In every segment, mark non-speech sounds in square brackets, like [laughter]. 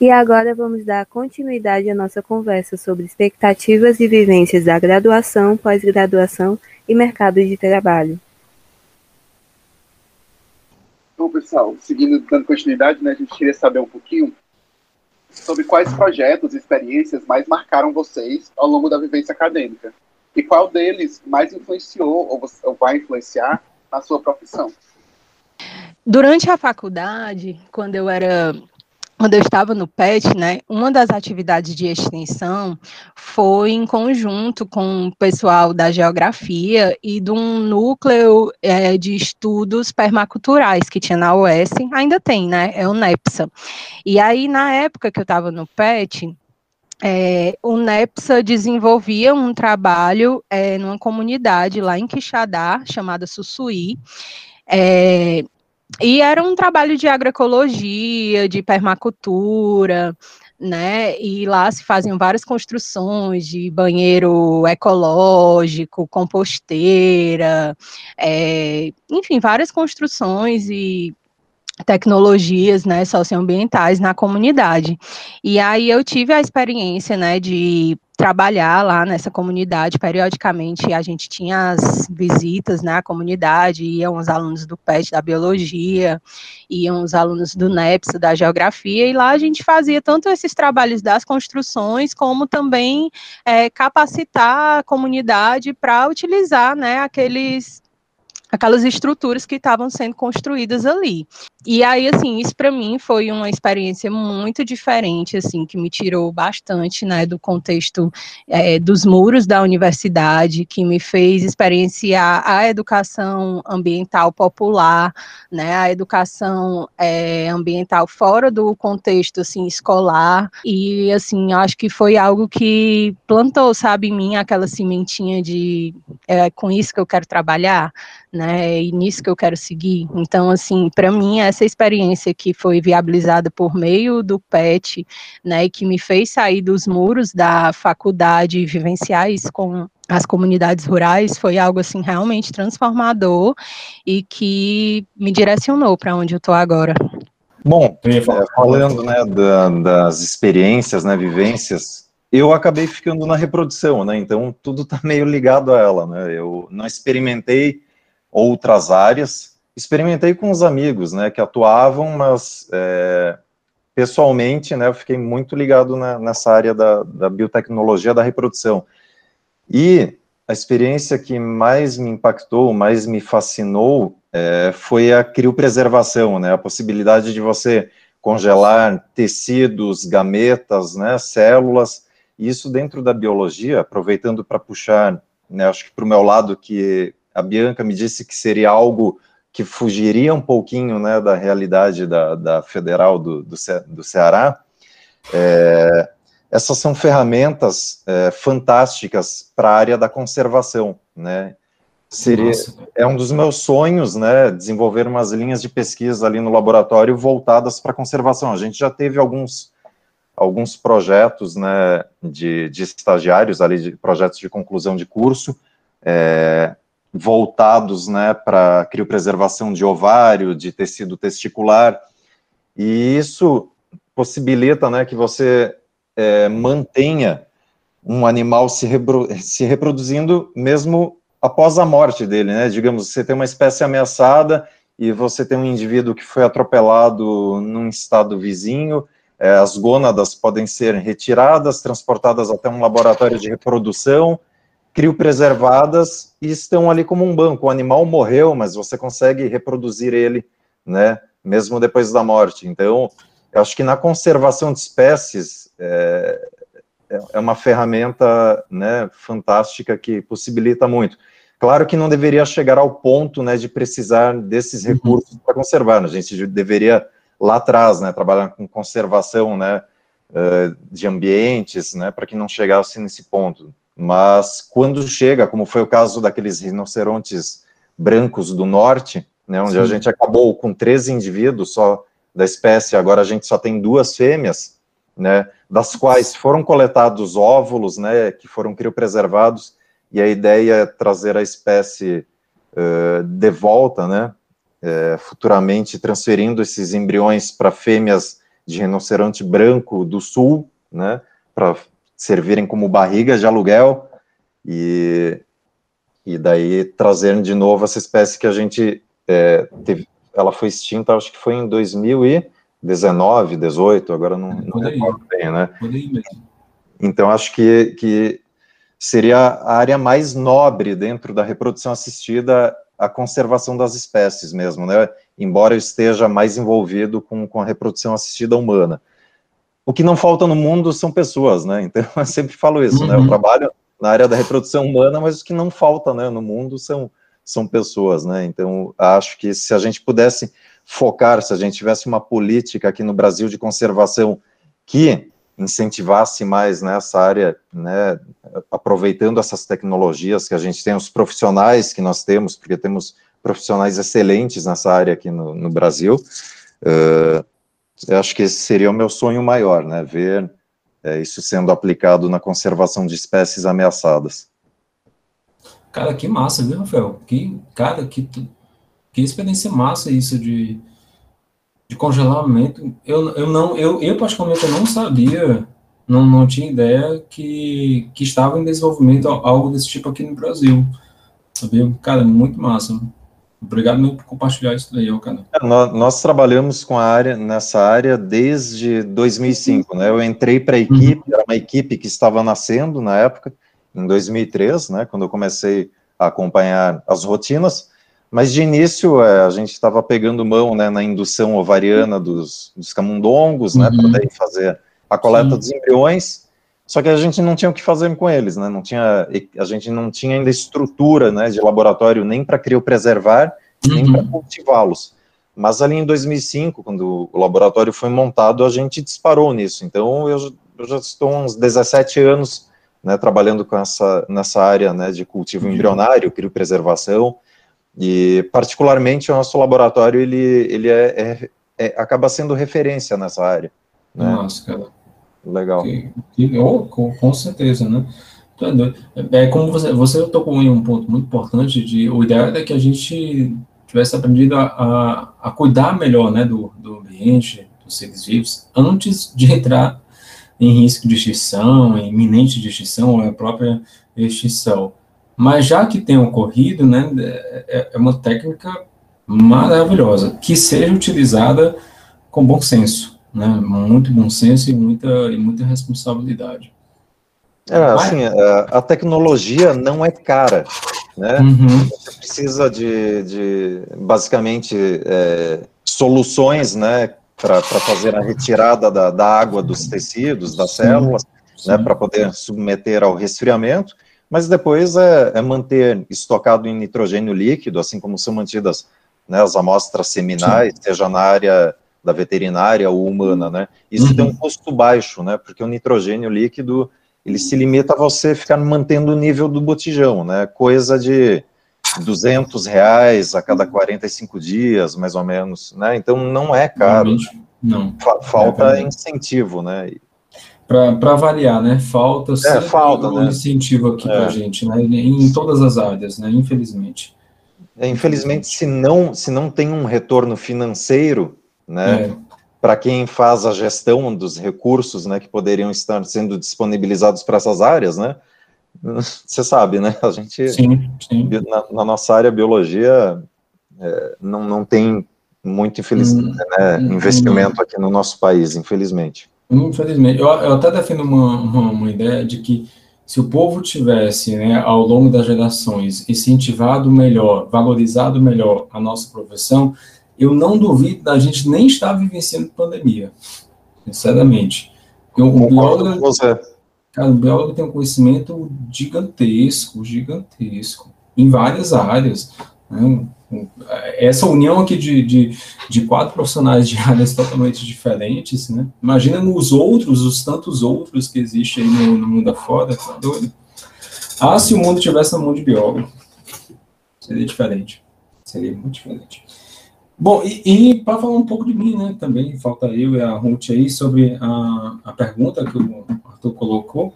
E agora vamos dar continuidade à nossa conversa sobre expectativas e vivências da graduação, pós-graduação e mercado de trabalho. Bom, pessoal, seguindo, dando continuidade, né, a gente queria saber um pouquinho sobre quais projetos e experiências mais marcaram vocês ao longo da vivência acadêmica e qual deles mais influenciou ou, ou vai influenciar na sua profissão. Durante a faculdade, quando eu era quando eu estava no PET, né, uma das atividades de extensão foi em conjunto com o pessoal da geografia e de um núcleo é, de estudos permaculturais que tinha na UES, ainda tem, né, é o NEPSA. E aí, na época que eu estava no PET, é, o NEPSA desenvolvia um trabalho é, numa comunidade lá em Quixadá, chamada Sussuí, é, e era um trabalho de agroecologia, de permacultura, né? E lá se faziam várias construções de banheiro ecológico, composteira, é, enfim, várias construções e tecnologias, né, socioambientais na comunidade. E aí eu tive a experiência, né, de trabalhar lá nessa comunidade periodicamente a gente tinha as visitas na né, comunidade iam os alunos do PET da biologia iam os alunos do NEPS da geografia e lá a gente fazia tanto esses trabalhos das construções como também é, capacitar a comunidade para utilizar né aqueles aquelas estruturas que estavam sendo construídas ali. E aí, assim, isso para mim foi uma experiência muito diferente, assim, que me tirou bastante, né, do contexto é, dos muros da universidade, que me fez experienciar a educação ambiental popular, né, a educação é, ambiental fora do contexto, assim, escolar, e, assim, acho que foi algo que plantou, sabe, em mim aquela sementinha de, é com isso que eu quero trabalhar, né? E nisso que eu quero seguir. Então, assim, para mim, essa experiência que foi viabilizada por meio do PET, né, e que me fez sair dos muros da faculdade e vivenciar isso com as comunidades rurais foi algo assim realmente transformador e que me direcionou para onde eu estou agora. Bom, falando né, da, das experiências, né, vivências, eu acabei ficando na reprodução, né? Então tudo está meio ligado a ela, né? Eu não experimentei outras áreas. Experimentei com os amigos, né, que atuavam, mas é, pessoalmente, né, eu fiquei muito ligado na, nessa área da, da biotecnologia da reprodução. E a experiência que mais me impactou, mais me fascinou, é, foi a criopreservação, né, a possibilidade de você congelar tecidos, gametas, né, células, isso dentro da biologia, aproveitando para puxar, né, acho que para o meu lado que a Bianca me disse que seria algo que fugiria um pouquinho né, da realidade da, da federal do, do, Ce, do Ceará. É, essas são ferramentas é, fantásticas para a área da conservação, né? Seria, é um dos meus sonhos, né, desenvolver umas linhas de pesquisa ali no laboratório voltadas para conservação. A gente já teve alguns, alguns projetos, né, de, de estagiários ali, de projetos de conclusão de curso, é, voltados né, para criopreservação de ovário, de tecido testicular, e isso possibilita né, que você é, mantenha um animal se, se reproduzindo mesmo após a morte dele, né? Digamos, você tem uma espécie ameaçada e você tem um indivíduo que foi atropelado num estado vizinho, é, as gônadas podem ser retiradas, transportadas até um laboratório de reprodução, criopreservadas e estão ali como um banco. O animal morreu, mas você consegue reproduzir ele, né, mesmo depois da morte. Então, eu acho que na conservação de espécies é, é uma ferramenta, né, fantástica que possibilita muito. Claro que não deveria chegar ao ponto, né, de precisar desses uhum. recursos uhum. para conservar. Né? A gente deveria lá atrás, né, trabalhar com conservação, né, eh, de ambientes, né, para que não chegasse nesse ponto. Mas quando chega, como foi o caso daqueles rinocerontes brancos do norte, né, onde Sim. a gente acabou com 13 indivíduos só da espécie, agora a gente só tem duas fêmeas, né, das quais foram coletados óvulos, né, que foram criopreservados, e a ideia é trazer a espécie uh, de volta, né, uh, futuramente transferindo esses embriões para fêmeas de rinoceronte branco do sul, né, para servirem como barriga de aluguel, e, e daí trazendo de novo essa espécie que a gente é, teve, ela foi extinta, acho que foi em 2019, 18, agora não, não recordo bem, né? Então, acho que, que seria a área mais nobre dentro da reprodução assistida a conservação das espécies mesmo, né? Embora eu esteja mais envolvido com, com a reprodução assistida humana. O que não falta no mundo são pessoas, né? Então, [laughs] eu sempre falo isso, uhum. né? Eu uhum. trabalho na área da reprodução humana, mas o que não falta né, no mundo são, são pessoas, né? Então, acho que se a gente pudesse focar, se a gente tivesse uma política aqui no Brasil de conservação que incentivasse mais nessa área, né, aproveitando essas tecnologias que a gente tem, os profissionais que nós temos, porque temos profissionais excelentes nessa área aqui no, no Brasil, uh, eu acho que esse seria o meu sonho maior, né, ver uh, isso sendo aplicado na conservação de espécies ameaçadas. Cara, que massa, viu, Rafael? Que, cara, que, que experiência massa isso de de congelamento, eu, eu não, eu, eu particularmente eu não sabia, não, não tinha ideia que, que estava em desenvolvimento algo desse tipo aqui no Brasil. Sabia? Cara, muito massa. Obrigado por compartilhar isso daí, cara. É, nós, nós, trabalhamos com a área, nessa área desde 2005, né? Eu entrei para a equipe, uhum. era uma equipe que estava nascendo na época, em 2003, né? Quando eu comecei a acompanhar as rotinas. Mas de início é, a gente estava pegando mão né, na indução ovariana dos, dos camundongos, né, uhum. para fazer a coleta Sim. dos embriões. Só que a gente não tinha o que fazer com eles, né? Não tinha, a gente não tinha ainda estrutura, né, de laboratório nem para criopreservar, uhum. nem para cultivá-los. Mas ali em 2005, quando o laboratório foi montado, a gente disparou nisso. Então eu, eu já estou uns 17 anos, né, trabalhando com essa nessa área, né, de cultivo uhum. embrionário, criopreservação. E, particularmente, o nosso laboratório, ele, ele é, é, é acaba sendo referência nessa área. Né? Nossa, cara. Legal. Que, que, com, com, certeza, né? É, é como você, você tocou em um ponto muito importante de o ideal é que a gente tivesse aprendido a, a, a cuidar melhor, né, do, do ambiente, dos seres vivos, antes de entrar em risco de extinção, em iminente de extinção, ou a própria extinção. Mas já que tem ocorrido, né, é, é uma técnica maravilhosa, que seja utilizada com bom senso, né, muito bom senso e muita, e muita responsabilidade. É, assim, a, a tecnologia não é cara, né, uhum. você precisa de, de basicamente, é, soluções, né, para fazer a retirada da, da, água dos tecidos, das células, né, para poder submeter ao resfriamento, mas depois é, é, manter estocado em nitrogênio líquido, assim como são mantidas né, as amostras seminais, Sim. seja na área da veterinária ou humana, né? Isso uhum. tem um custo baixo, né? Porque o nitrogênio líquido ele se limita a você ficar mantendo o nível do botijão, né? Coisa de 200 reais a cada 45 dias, mais ou menos, né? Então não é caro. Não. Falta é incentivo, né? para variar, né? Falta é, falta, um né? incentivo aqui é. para a gente, né? Em todas as áreas, né? Infelizmente. É, infelizmente, se não, se não tem um retorno financeiro, né? É. Para quem faz a gestão dos recursos, né? Que poderiam estar sendo disponibilizados para essas áreas, né? [laughs] Você sabe, né? A gente, sim, sim. Na, na, nossa área biologia, é, não, não tem muito infeliz, hum, né, hum, investimento hum. aqui no nosso país, infelizmente. Infelizmente. Eu, eu até defendo uma, uma, uma, ideia de que se o povo tivesse, né, ao longo das gerações, incentivado melhor, valorizado melhor a nossa profissão, eu não duvido da gente nem estar vivenciando pandemia. Sinceramente. o, o biólogo. Cara, o biólogo tem um conhecimento gigantesco, gigantesco, em várias áreas. Né? essa união aqui de, de, de, quatro profissionais de [laughs] áreas totalmente diferentes, né? Imagina nos outros, os tantos outros que existem aí no, no mundo afora, tá doido? Ah, se o mundo tivesse na mão de biólogo, seria diferente. Seria muito diferente. Bom, e, e para falar um pouco de mim, né, também, falta eu e a Ruth aí sobre a, a pergunta que o Arthur colocou,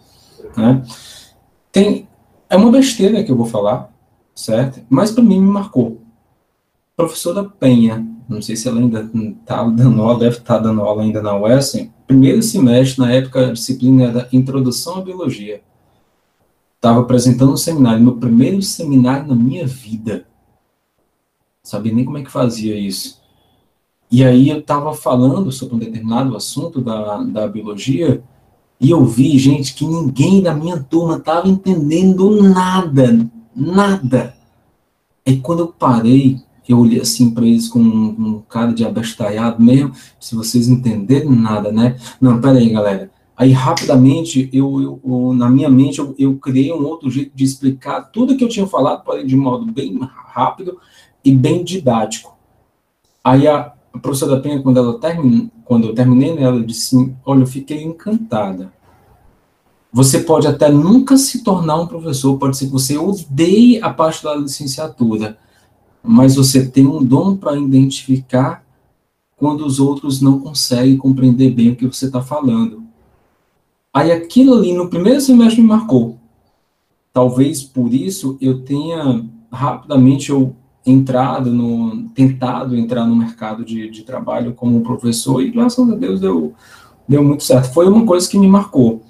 né? Tem, é uma besteira que eu vou falar, certo? Mas para mim me marcou professora Penha, não sei se ela ainda está dando aula, deve estar tá dando aula ainda na UES, primeiro semestre, na época, a disciplina era Introdução à Biologia. Estava apresentando um seminário, meu primeiro seminário na minha vida. Sabia nem como é que fazia isso. E aí eu estava falando sobre um determinado assunto da, da biologia, e eu vi, gente, que ninguém da minha turma estava entendendo nada, nada. Aí quando eu parei, eu olhei assim para eles com um, um, cara de abestalhado mesmo, se vocês entenderem nada, né? Não, pera aí, galera. Aí, rapidamente, eu, eu, eu na minha mente, eu, eu, criei um outro jeito de explicar tudo que eu tinha falado, de modo bem rápido e bem didático. Aí, a, a professora Penha, quando, ela termin, quando eu terminei nela, disse olha, eu fiquei encantada. Você pode até nunca se tornar um professor, pode ser que você odeie a parte da licenciatura, mas você tem um dom para identificar quando os outros não conseguem compreender bem o que você está falando. Aí aquilo ali no primeiro semestre me marcou. Talvez por isso eu tenha rapidamente eu entrado no tentado entrar no mercado de, de trabalho como professor e graças a Deus deu deu muito certo. Foi uma coisa que me marcou.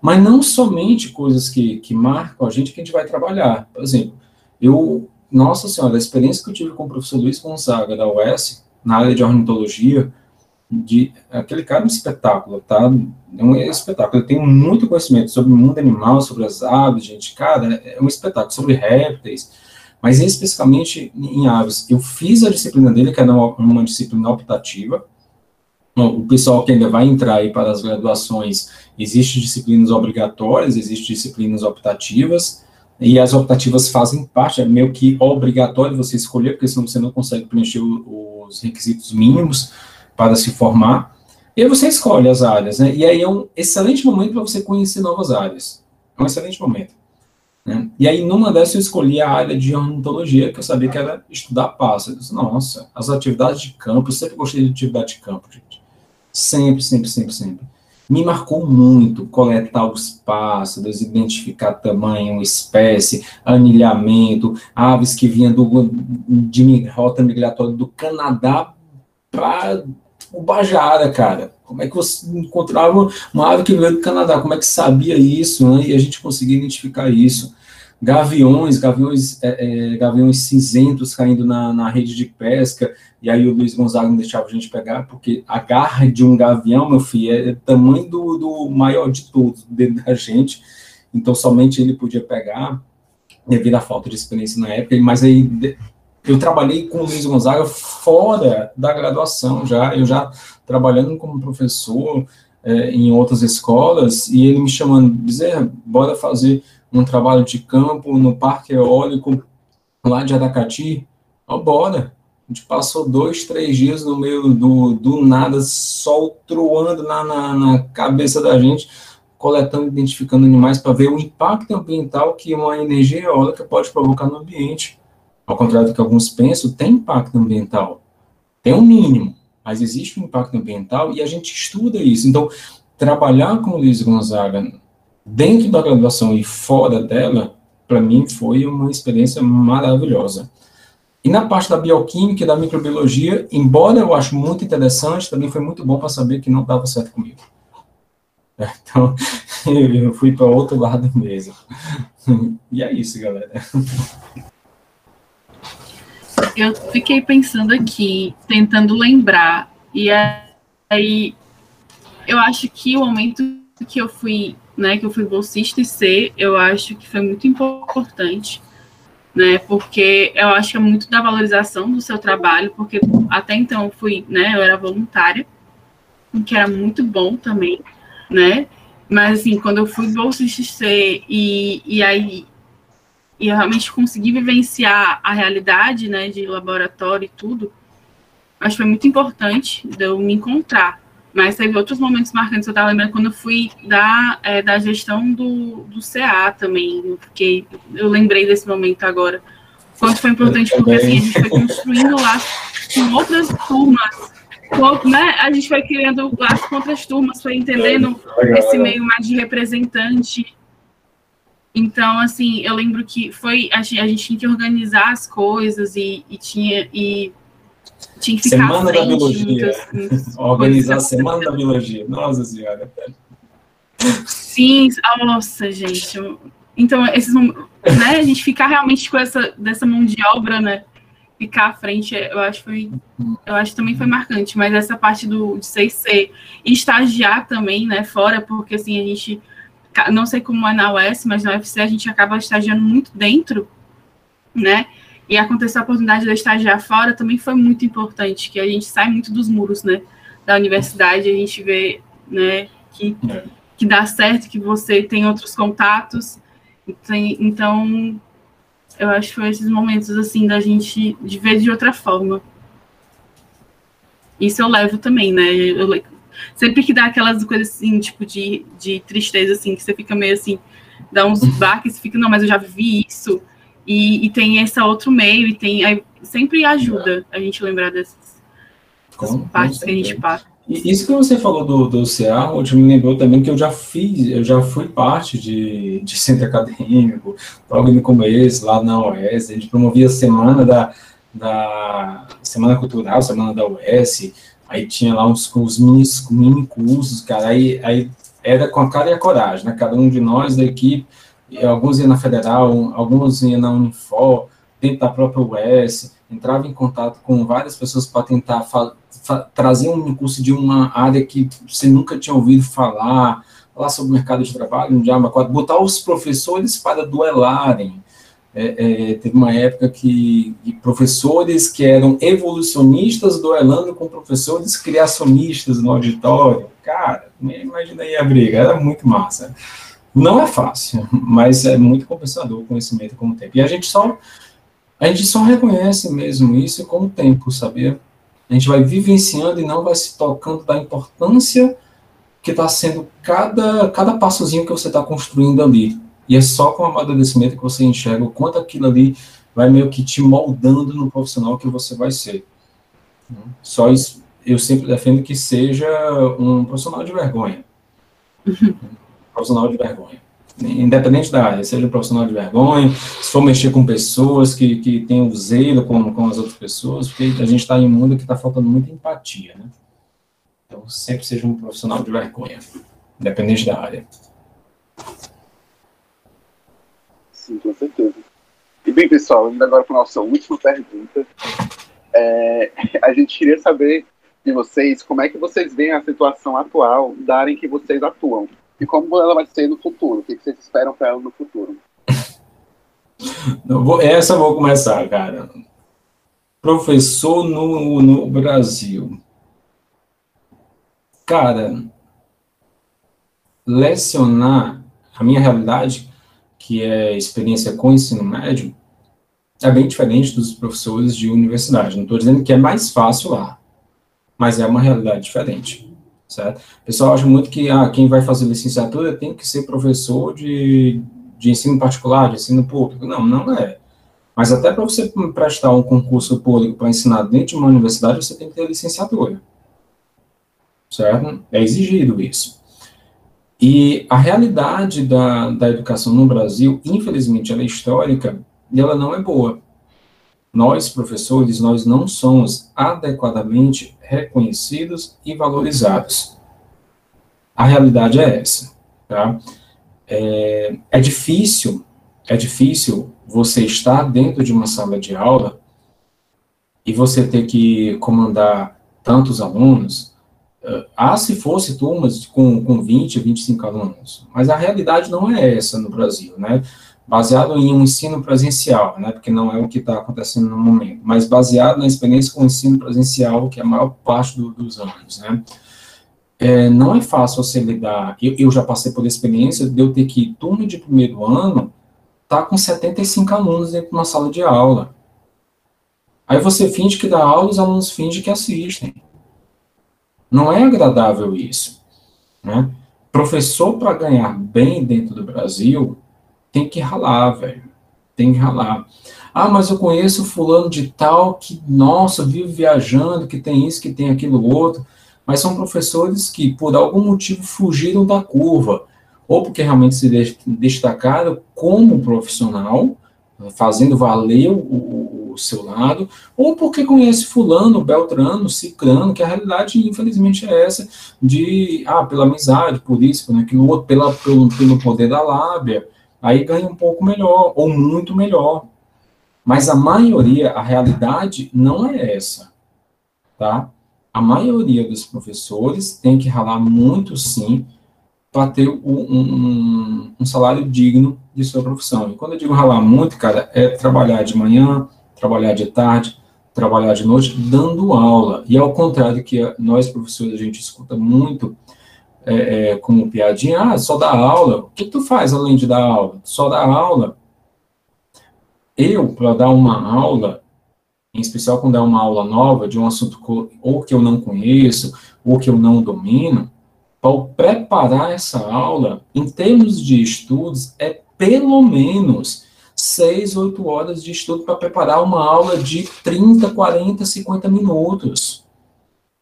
Mas não somente coisas que, que marcam a gente que a gente vai trabalhar. Por exemplo, eu nossa senhora, a experiência que eu tive com o professor Luiz Gonzaga, da UES, na área de ornitologia, de, aquele cara é um espetáculo, tá? É um espetáculo. Eu tenho muito conhecimento sobre o mundo animal, sobre as aves, gente. Cara, é um espetáculo. Sobre répteis, mas especificamente em aves. Eu fiz a disciplina dele, que era uma, uma disciplina optativa. O pessoal que ainda vai entrar aí para as graduações, existem disciplinas obrigatórias, existem disciplinas optativas e as optativas fazem parte, é meio que obrigatório você escolher, porque senão você não consegue preencher os requisitos mínimos para se formar. E aí você escolhe as áreas, né? E aí é um excelente momento para você conhecer novas áreas. É um excelente momento. Né? E aí, numa dessas, eu escolhi a área de ornitologia, que eu sabia que era estudar pássaros. Nossa, as atividades de campo, eu sempre gostei de atividade de campo, gente. Sempre, sempre, sempre, sempre me marcou muito coletar os pássaros, identificar tamanho, espécie, anilhamento, aves que vinham do, de rota migratória do Canadá para o Bajara, cara. Como é que você encontrava uma ave que veio do Canadá? Como é que sabia isso? Né? E a gente conseguia identificar isso gaviões, gaviões, é, é, gaviões cinzentos caindo na, na rede de pesca, e aí o Luiz Gonzaga não deixava a gente pegar, porque a garra de um gavião, meu filho, é tamanho do, do maior de todos, dentro da gente, então somente ele podia pegar, devido à falta de experiência na época, mas aí eu trabalhei com o Luiz Gonzaga fora da graduação já, eu já trabalhando como professor é, em outras escolas, e ele me chamando, dizer, bora fazer um trabalho de campo no Parque Eólico lá de Aracati, ó, bora. A gente passou dois, três dias no meio do, do nada, sol troando na, na, na cabeça da gente, coletando, identificando animais para ver o impacto ambiental que uma energia eólica pode provocar no ambiente. Ao contrário do que alguns pensam, tem impacto ambiental. Tem um mínimo, mas existe um impacto ambiental e a gente estuda isso. Então, trabalhar com o Luiz Gonzaga dentro da graduação e fora dela, para mim foi uma experiência maravilhosa. E na parte da bioquímica e da microbiologia, embora eu acho muito interessante, também foi muito bom para saber que não dava certo comigo. Então, [laughs] eu fui para outro lado mesmo. E é isso, galera. Eu fiquei pensando aqui, tentando lembrar, e aí eu acho que o momento que eu fui né, que eu fui bolsista e ser, eu acho que foi muito importante, né, porque eu acho que é muito da valorização do seu trabalho, porque até então eu fui, né, eu era voluntária, o que era muito bom também, né, mas assim, quando eu fui bolsista ser e, e aí e eu realmente consegui vivenciar a realidade, né, de laboratório e tudo, acho que foi muito importante de eu me encontrar, mas teve outros momentos marcantes, eu estava lembrando quando eu fui da, é, da gestão do, do CA também, eu, fiquei, eu lembrei desse momento agora. Quanto foi importante, porque assim, a gente foi construindo lá com outras turmas, com, né, a gente foi criando laços com outras turmas, foi entendendo esse meio mais de representante. Então, assim, eu lembro que foi a gente, a gente tinha que organizar as coisas e, e tinha e tinha que ficar Semana à frente, da Biologia. muitas- [laughs] Organizar a muitas- Semana da Biologia. Nossa Senhora. Sim, ah, nossa, gente. Então, esses, né, a gente ficar realmente com essa dessa mão de obra, né? Ficar à frente, eu acho foi, eu acho também foi marcante, mas essa parte do de 6C e estagiar também, né, fora, porque assim, a gente não sei como é na UES, mas na UFC a gente acaba estagiando muito dentro, né? E acontecer a oportunidade de eu estagiar fora também foi muito importante, que a gente sai muito dos muros, né, da universidade, a gente vê, né, que É. que dá certo, que você tem outros contatos. Então, eu acho que foi esses momentos, assim, da gente de ver de outra forma. Isso eu levo também, né? Eu sempre que dá aquelas coisas, assim, tipo, de, de tristeza, assim, que você fica meio assim, dá uns baques, fica, não, mas eu já vivi isso. E, e tem esse outro meio, e tem. Aí, sempre ajuda a gente lembrar dessas, dessas Com- com partes que a gente passa. E Isso que você falou do, do CA, hoje me lembrou também que eu já fiz, eu já fui parte de, de centro acadêmico, logo no começo, lá na UES, a gente promovia a semana da, da Semana Cultural, Semana da UES, aí tinha lá uns, uns mini, mini cursos, cara, aí, aí era com a cara e a coragem, né, cada um de nós da equipe, alguns iam na Federal, alguns iam na Unifor, dentro da própria UES, entrava em contato com várias pessoas para tentar trazer um curso de uma área que você nunca tinha ouvido falar, falar sobre o mercado de trabalho, um diabo botar os professores para duelarem. É, é, teve uma época que, professores que eram evolucionistas duelando com professores criacionistas no auditório. Cara, imagina aí a briga, era muito massa. Não é fácil, mas é muito compensador o conhecimento com o tempo. E a gente só a gente só reconhece mesmo isso com o tempo, sabia? A gente vai vivenciando e não vai se tocando da importância que está sendo cada, cada passozinho que você está construindo ali. E é só com o amadurecimento que você enxerga o quanto aquilo ali vai meio que te moldando no profissional que você vai ser. Só isso, eu sempre defendo que seja um profissional de vergonha. Um profissional de vergonha independente da área, seja um profissional de vergonha, se for mexer com pessoas que, que têm o zelo com, com as outras pessoas, porque a gente está em um mundo que está faltando muita empatia, né? Então, sempre seja um profissional de vergonha, independente da área. Sim, com certeza. E bem, pessoal, indo agora para a nossa última pergunta, é, [laughs] a gente queria saber de vocês como é que vocês veem a situação atual da área em que vocês atuam e como ela vai ser no futuro, o que vocês esperam para ela no futuro. Eu vou, essa eu vou começar, cara. Professor no, no Brasil. Cara, lecionar a minha realidade, que é experiência com ensino médio, é bem diferente dos professores de universidade. Não estou dizendo que é mais fácil lá, mas é uma realidade diferente, certo? O pessoal acha muito que ah, quem vai fazer licenciatura tem que ser professor de, de ensino particular, de ensino público. Não, não é. Mas até para você prestar um concurso público para ensinar dentro de uma universidade, você tem que ter licenciatura. Certo? É exigido isso. E a realidade da, da educação no Brasil, infelizmente, ela é histórica e ela não é boa. Nós, professores, nós não somos adequadamente reconhecidos e valorizados. A realidade é essa, tá? É, é difícil, é difícil você estar dentro de uma sala de aula e você ter que comandar tantos alunos, ah, se fosse turmas com, com 20, 25 alunos, mas a realidade não é essa no Brasil, né? Baseado em um ensino presencial, né? Porque não é o que está acontecendo no momento, mas baseado na experiência com o ensino presencial, que é a maior parte do, dos anos, né? É, não é fácil você lidar. Eu, eu, já passei por experiência de eu ter que, turma de primeiro ano, tá com 75 alunos dentro de uma sala de aula. Aí você finge que dá aula, os alunos fingem que assistem. Não é agradável isso. Né? Professor, para ganhar bem dentro do Brasil, tem que ralar, velho. Tem que ralar. Ah, mas eu conheço fulano de tal que, nossa, vive viajando, que tem isso, que tem aquilo outro. Mas são professores que, por algum motivo, fugiram da curva. Ou porque realmente se destacaram como profissional, fazendo valer o, o, seu lado, ou porque conhece fulano, beltrano, ciclano, que a realidade, infelizmente, é essa, de, ah, pela amizade, por isso, outro, pela, pelo, pelo poder da lábia, aí ganha um pouco melhor, ou muito melhor. Mas a maioria, a realidade não é essa, tá? A maioria dos professores tem que ralar muito, sim, para ter um, um, um, salário digno de sua profissão. E quando eu digo ralar muito, cara, é trabalhar de manhã, trabalhar de tarde, trabalhar de noite, dando aula. E ao contrário que nós, professores, a gente escuta muito é, é, como piadinha, ah, só dá aula. O que tu faz além de dar aula? Só dá aula. Eu, para dar uma aula, em especial quando é uma aula nova, de um assunto ou que eu não conheço, ou que eu não domino, para preparar essa aula, em termos de estudos, é pelo menos 6, 8 horas de estudo para preparar uma aula de 30, 40, 50 minutos.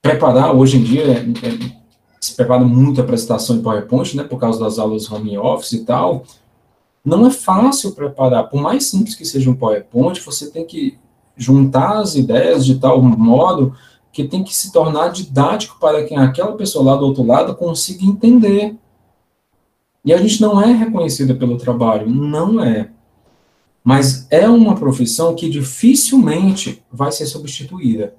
Preparar, hoje em dia, é, é, se prepara muito a apresentação em PowerPoint, né, por causa das aulas home office e tal. Não é fácil preparar, por mais simples que seja um PowerPoint, você tem que juntar as ideias de tal modo que tem que se tornar didático para que aquela pessoa lá do outro lado consiga entender. E a gente não é reconhecida pelo trabalho, não é. Mas é uma profissão que dificilmente vai ser substituída.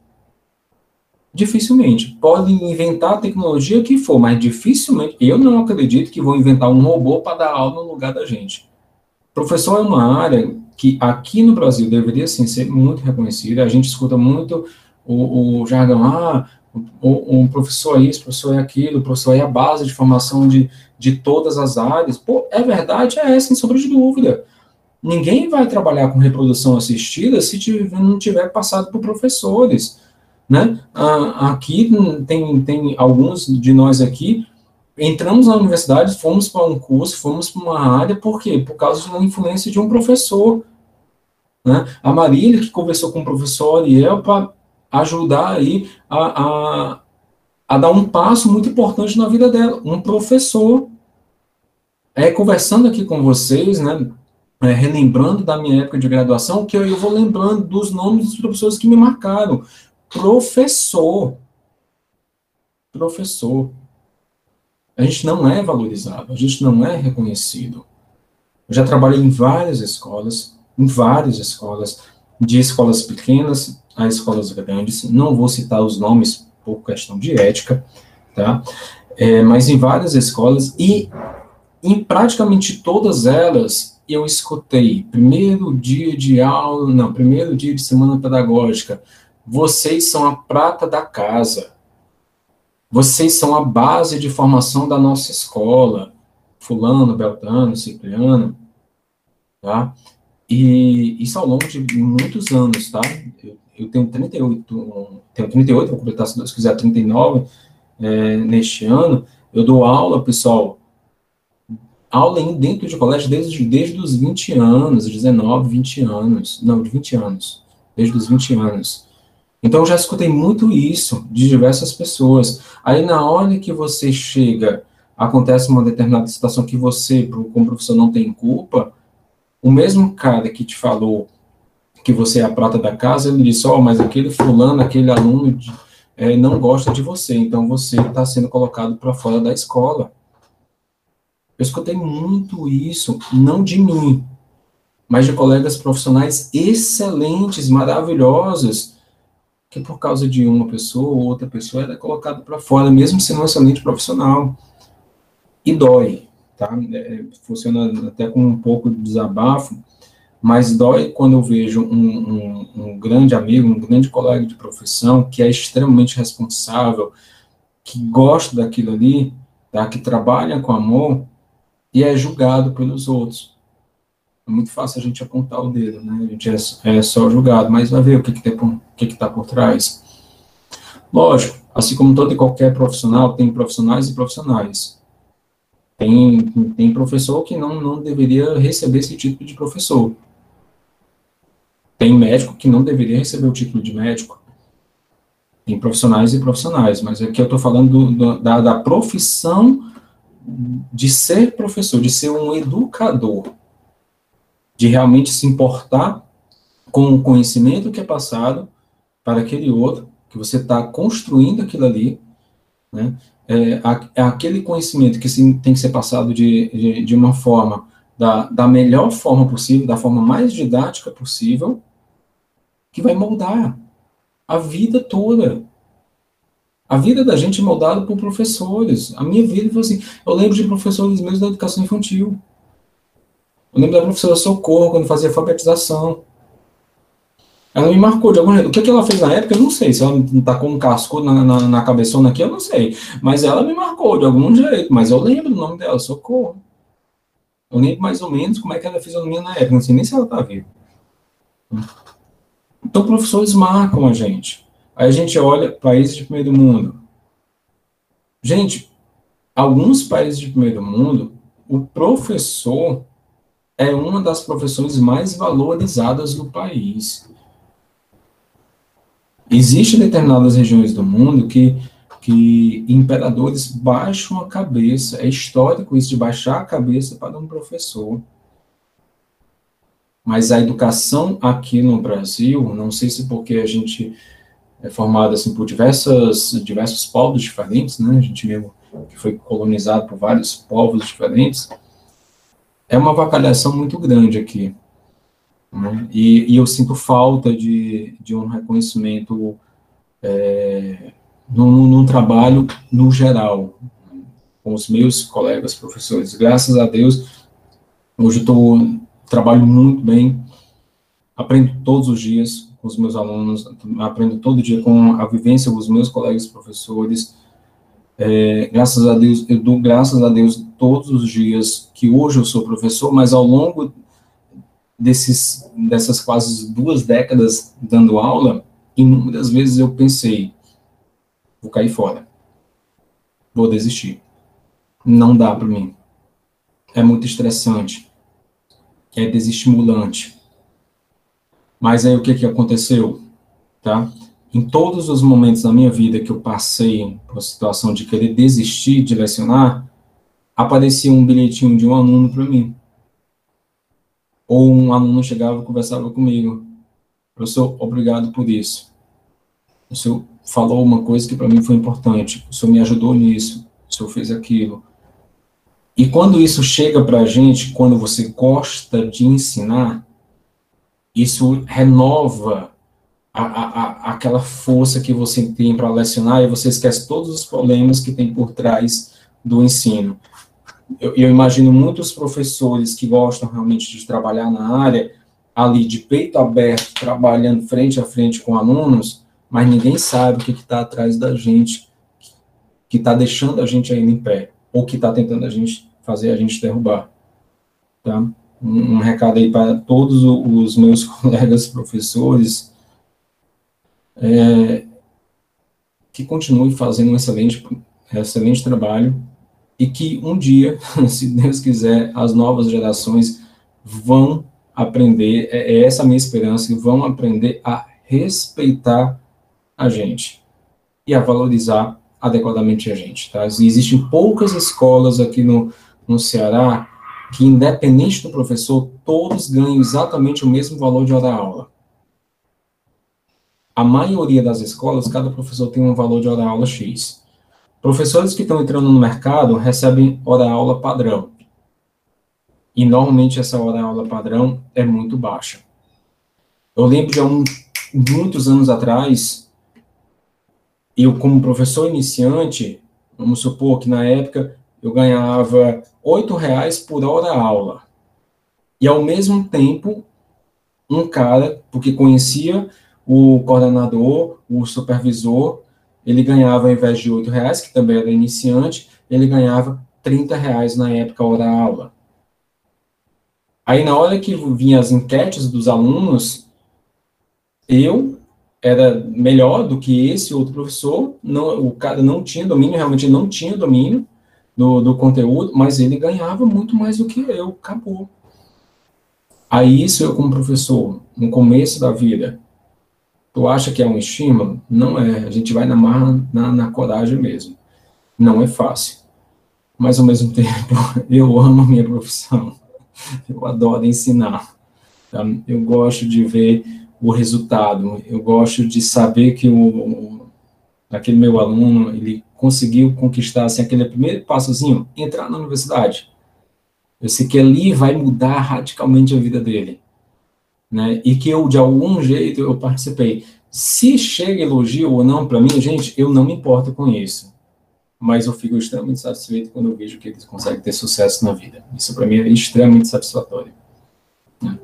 Dificilmente. Podem inventar a tecnologia que for, mas dificilmente. Eu não acredito que vão inventar um robô para dar aula no lugar da gente. Professor é uma área que aqui no Brasil deveria sim, ser muito reconhecida. A gente escuta muito o, o jargão, ah, o, o, professor é isso, professor é aquilo, professor é a base de formação de, de todas as áreas. Pô, é verdade, é sem sombra de dúvida. Ninguém vai trabalhar com reprodução assistida se tiver, não tiver passado por professores. Né? Aqui tem, tem alguns de nós aqui, entramos na universidade, fomos para um curso, fomos para uma área, por quê? Por causa uma influência de um professor. Né? A Marília, que conversou com o professor Ariel para ajudar aí a, a, a dar um passo muito importante na vida dela, um professor. É, conversando aqui com vocês, né, é, relembrando da minha época de graduação, que eu, eu vou lembrando dos nomes dos professores que me marcaram. Professor. Professor. A gente não é valorizado, a gente não é reconhecido. Eu já trabalhei em várias escolas, em várias escolas, de escolas pequenas a escolas grandes, não vou citar os nomes por questão de ética, tá? É, mas em várias escolas, e em praticamente todas elas, eu escutei, primeiro dia de aula, não, primeiro dia de semana pedagógica, vocês são a prata da casa, vocês são a base de formação da nossa escola, fulano, beltrano, cipriano, tá? E isso ao longo de muitos anos, tá? Eu, eu tenho 38, tenho 38, vou completar, se Deus quiser, 39 é, neste ano. Eu dou aula, pessoal, aula dentro de colégio desde, desde os 20 anos, 19, 20 anos, não, de 20 anos, desde os 20 anos. Então, eu já escutei muito isso de diversas pessoas. Aí, na hora que você chega, acontece uma determinada situação que você, como professor, não tem culpa, o mesmo cara que te falou que você é a prata da casa, ele disse, ó, oh, mas aquele fulano, aquele aluno é, não gosta de você, então você está sendo colocado para fora da escola. Eu escutei muito isso, não de mim, mas de colegas profissionais excelentes, maravilhosos, que por causa de uma pessoa ou outra pessoa era colocado para fora, mesmo sendo um excelente profissional. E dói, tá? É, funciona até com um pouco de desabafo, mas dói quando eu vejo um, um, um, grande amigo, um grande colega de profissão que é extremamente responsável, que gosta daquilo ali, tá? que trabalha com amor e é julgado pelos outros. É muito fácil a gente apontar o dedo, né? A gente é, é só julgado, mas vai ver o que o que que tá por trás. Lógico, assim como todo e qualquer profissional, tem profissionais e profissionais. Tem, tem professor que não, não deveria receber esse título de professor. Tem médico que não deveria receber o título de médico. Tem profissionais e profissionais, mas aqui eu estou falando do, do, da, da profissão de ser professor, de ser um educador, de realmente se importar com o conhecimento que é passado para aquele outro, que você está construindo aquilo ali, né? É, é, aquele conhecimento que tem que ser passado de, de, de uma forma, da, da melhor forma possível, da forma mais didática possível, que vai moldar a vida toda. A vida da gente é moldada por professores. A minha vida foi assim. Eu lembro de professores meus da educação infantil. Eu lembro da professora Socorro, quando fazia alfabetização. Ela me marcou de algum jeito. O que, que ela fez na época, eu não sei. Se ela tá com um casco na, na, na, cabeçona aqui, eu não sei. Mas ela me marcou de algum jeito. Mas eu lembro o nome dela, Socorro. Eu lembro mais ou menos como é que ela fez a minha na época. Não sei nem se ela tá viva. Então, professores marcam a gente. Aí a gente olha países de primeiro mundo. Gente, alguns países de primeiro mundo, o professor é uma das profissões mais valorizadas do país. Existem determinadas regiões do mundo que, que imperadores baixam a cabeça, é histórico isso de baixar a cabeça para um professor. Mas a educação aqui no Brasil, não sei se porque a gente é formado assim por diversas, diversos povos diferentes, né? A gente mesmo que foi colonizado por vários povos diferentes, é uma avacalhação muito grande aqui. Né? E, e, eu sinto falta de, de um reconhecimento é, num, num, trabalho no geral, com os meus colegas professores. Graças a Deus, hoje eu trabalho muito bem, aprendo todos os dias com os meus alunos, aprendo todo dia com a vivência dos meus colegas professores. É, graças a Deus, eu dou graças a Deus todos os dias que hoje eu sou professor, mas ao longo desses, dessas quase duas décadas dando aula, inúmeras vezes eu pensei, vou cair fora, vou desistir, não dá para mim, é muito estressante, é desestimulante. Mas aí o que que aconteceu, tá? Em todos os momentos da minha vida que eu passei por situação de querer desistir de lecionar, aparecia um bilhetinho de um aluno para mim ou um aluno chegava e conversava comigo. Professor, obrigado por isso. O senhor falou uma coisa que para mim foi importante. O senhor me ajudou nisso. O senhor fez aquilo. E quando isso chega para a gente, quando você gosta de ensinar, isso renova a, a, a, aquela força que você tem para lecionar e você esquece todos os problemas que tem por trás do ensino eu, eu imagino muitos professores que gostam realmente de trabalhar na área, ali de peito aberto, trabalhando frente a frente com alunos, mas ninguém sabe o que está atrás da gente, que está deixando a gente ainda em pé, ou que está tentando a gente fazer a gente derrubar. Tá? Um, um recado aí para todos os meus [laughs] colegas professores, é, que continue fazendo um excelente, excelente trabalho, e que um dia, [laughs] se Deus quiser, as novas gerações vão aprender, é, é essa a minha esperança, que vão aprender a respeitar a gente e a valorizar adequadamente a gente, tá? Existem poucas escolas aqui no, no Ceará que, independente do professor, todos ganham exatamente o mesmo valor de hora-aula. A maioria das escolas, cada professor tem um valor de hora-aula X. Professores que estão entrando no mercado recebem hora-aula padrão. E normalmente essa hora-aula padrão é muito baixa. Eu lembro de um, muitos anos atrás, eu como professor iniciante, vamos supor que na época eu ganhava oito reais por hora aula. E ao mesmo tempo, um cara, porque conhecia o coordenador, o supervisor, ele ganhava, ao invés de R$ reais, que também era iniciante, ele ganhava R$ reais na época hora aula. Aí, na hora que vinha as enquetes dos alunos, eu era melhor do que esse outro professor, não, o cara não tinha domínio, realmente não tinha domínio do, do conteúdo, mas ele ganhava muito mais do que eu, acabou. Aí, isso eu, como professor, no começo da vida, Tu acha que é um estímulo? Não é. A gente vai na marra, na, na coragem mesmo. Não é fácil. Mas, ao mesmo [laughs] tempo, eu amo a minha profissão. Eu adoro ensinar. Tá? Eu gosto de ver o resultado, eu gosto de saber que o, aquele meu aluno, ele conseguiu conquistar assim, aquele primeiro passozinho, entrar na universidade. Eu sei que ali vai mudar radicalmente a vida dele. Né? E que eu, de algum jeito, eu participei. Se chega elogio ou não para mim, gente, eu não me importo com isso. Mas eu fico extremamente satisfeito quando eu vejo que eles conseguem ter sucesso na vida. Isso para mim é extremamente satisfatório. Né?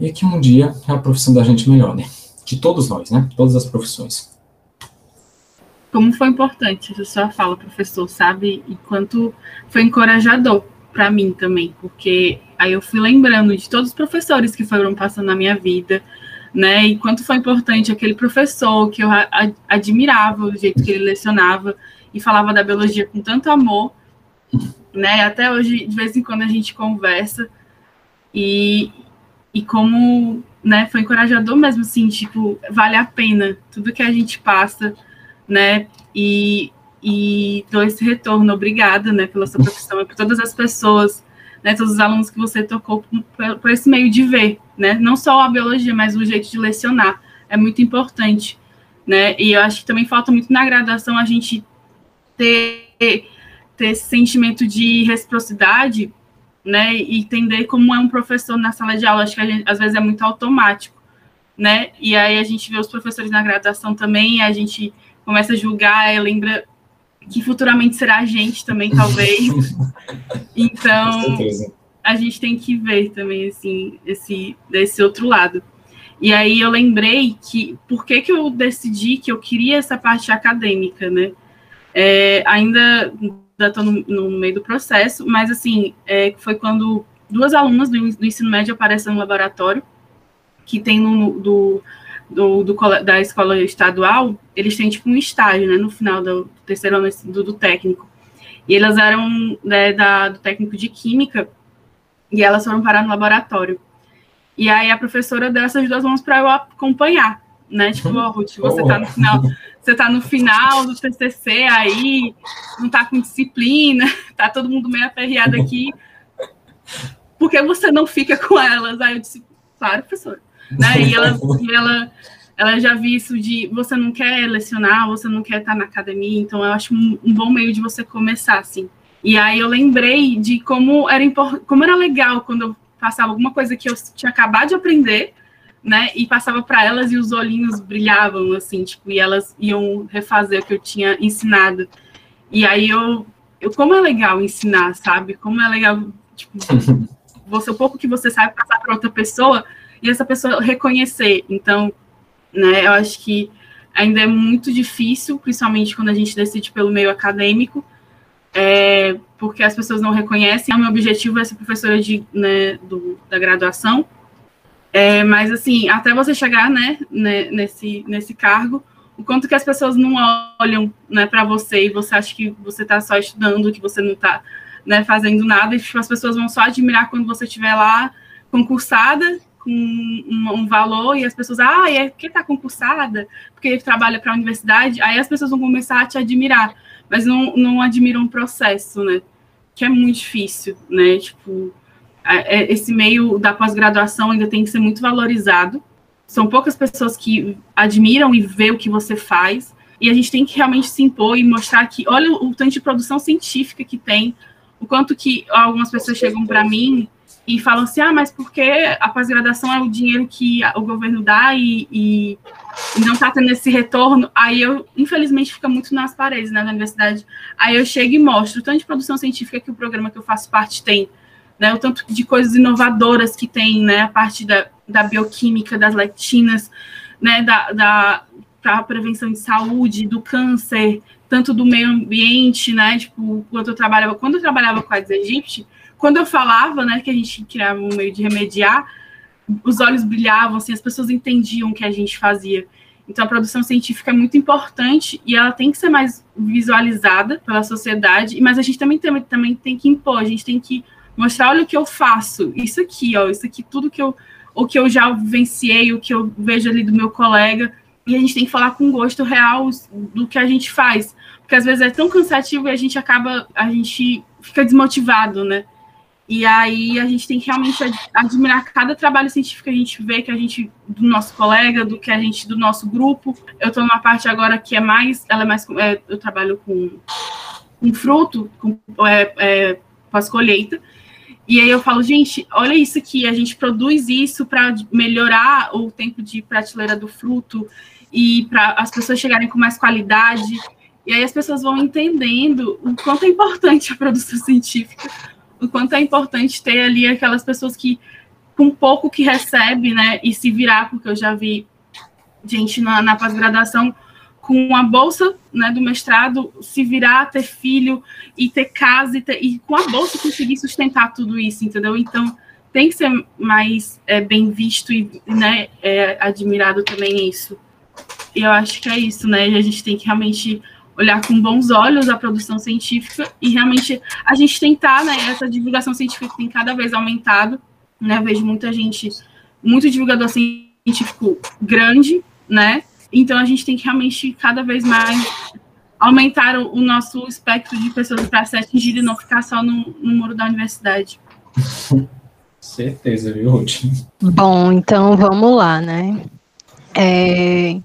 E que um dia a profissão da gente melhore. De todos nós, né? Todas as profissões. Como foi importante a sua fala, professor, sabe? E quanto foi encorajador para mim também, porque aí eu fui lembrando de todos os professores que foram passando na minha vida, né? E quanto foi importante aquele professor que eu admirava o jeito que ele lecionava e falava da biologia com tanto amor, né? Até hoje, de vez em quando a gente conversa e, e como né, foi encorajador mesmo, assim, tipo, vale a pena tudo que a gente passa, né, e, e dou esse retorno, obrigada, né, pela sua profissão e por todas as pessoas, né, todos os alunos que você tocou por, por esse meio de ver, né, não só a biologia, mas o jeito de lecionar, é muito importante, né, e eu acho que também falta muito na graduação a gente ter, ter esse sentimento de reciprocidade né, e entender como é um professor na sala de aula. Acho que gente, às vezes é muito automático, né? E aí a gente vê os professores na graduação também, a gente começa a julgar, e lembra que futuramente será a gente também, talvez. [laughs] então, a gente tem que ver também, assim, esse, desse outro lado. E aí eu lembrei que, por que que eu decidi que eu queria essa parte acadêmica, né? É, ainda estou no, no, meio do processo, mas assim, é, foi quando duas alunas do, do, ensino médio aparecem no laboratório, que tem no, do, do, do, da escola estadual, eles têm tipo um estágio, né, no final do terceiro ano do, do técnico. E elas eram né, da, do técnico de química, e elas foram parar no laboratório. E aí a professora deu essas duas mãos para eu acompanhar né? Tipo, oh, Ruth, você está no final, você tá no final do TCC aí, não está com disciplina, [laughs] tá todo mundo meio aperreado aqui. Por que você não fica com elas? Aí eu disse, claro, professora. Né? E, ela, e ela, ela já viu isso de você não quer lecionar, você não quer estar na academia, então eu acho um, um bom meio de você começar, assim. E aí eu lembrei de como era, como era legal quando eu passava alguma coisa que eu tinha acabado de aprender, né? E passava para elas e os olhinhos brilhavam, assim, tipo, e elas iam refazer o que eu tinha ensinado. E aí eu, eu como é legal ensinar, sabe? Como é legal, tipo, [laughs] você, o pouco que você sabe passar para outra pessoa e essa pessoa reconhecer. Então, né, eu acho que ainda é muito difícil, principalmente quando a gente decide pelo meio acadêmico, é, porque as pessoas não reconhecem. O meu objetivo é ser professora de, né, do, da graduação, é, mas, assim, até você chegar né, né, nesse, nesse cargo, o quanto que as pessoas não olham né, para você e você acha que você está só estudando, que você não está né, fazendo nada, e tipo, as pessoas vão só admirar quando você estiver lá concursada, com um, um, valor, e as pessoas, ah, é porque está concursada, porque trabalha para a universidade, aí as pessoas vão começar a te admirar, mas não, não admiram o processo, né? Que é muito difícil, né? Tipo, é, esse meio da pós-graduação ainda tem que ser muito valorizado. São poucas pessoas que admiram e vê o que você faz, e a gente tem que realmente se impor e mostrar que, olha o tanto de produção científica que tem, o quanto que algumas pessoas chegam para mim e falam assim, ah, mas porque a pós-graduação é o dinheiro que o governo dá e, e, não está tendo esse retorno, aí eu, infelizmente, fica muito nas paredes, né, na universidade. Aí eu chego e mostro o tanto de produção científica que o programa que eu faço parte tem, né, o tanto de coisas inovadoras que tem, né, a parte da, da bioquímica, das lectinas, né, da, da para prevenção de saúde, do câncer, tanto do meio ambiente, né, tipo, quando eu trabalhava, quando eu trabalhava com a Egypt, quando eu falava, né, que a gente criava um meio de remediar, os olhos brilhavam, assim, as pessoas entendiam o que a gente fazia. Então, a produção científica é muito importante e ela tem que ser mais visualizada pela sociedade, mas a gente também tem, também tem que impor, a gente tem que mostrar, olha o que eu faço, isso aqui, ó, isso aqui, tudo que eu, o que eu já vivenciei, o que eu vejo ali do meu colega, e a gente tem que falar com gosto real do que a gente faz, porque às vezes é tão cansativo e a gente acaba, a gente fica desmotivado, né? E aí a gente tem que realmente admirar cada trabalho científico que a gente vê, que a gente, do nosso colega, do que a gente, do nosso grupo. Eu estou numa parte agora que é mais, ela é mais, é, eu trabalho com, com fruto, com é, é, pós-colheita. E aí eu falo, gente, olha isso aqui, a gente produz isso para melhorar o tempo de prateleira do fruto e para as pessoas chegarem com mais qualidade. E aí as pessoas vão entendendo o quanto é importante a produção [laughs] científica o quanto é importante ter ali aquelas pessoas que, com pouco que recebe, né, e se virar, porque eu já vi gente na, na pós-graduação com a bolsa né, do mestrado se virar, ter filho e ter casa e, ter, e com a bolsa conseguir sustentar tudo isso, entendeu? Então tem que ser mais é, bem visto e né, é, admirado também isso. E eu acho que é isso, né? A gente tem que realmente olhar com bons olhos a produção científica e realmente a gente tentar, né, essa divulgação científica tem cada vez aumentado, né, vejo muita gente, muito divulgador científico grande, né, então a gente tem que realmente cada vez mais aumentar o, o nosso espectro de pessoas para ser atingido e não ficar só no, no muro da universidade. [laughs] Certeza, viu, Ruth? Bom, então vamos lá, né? É,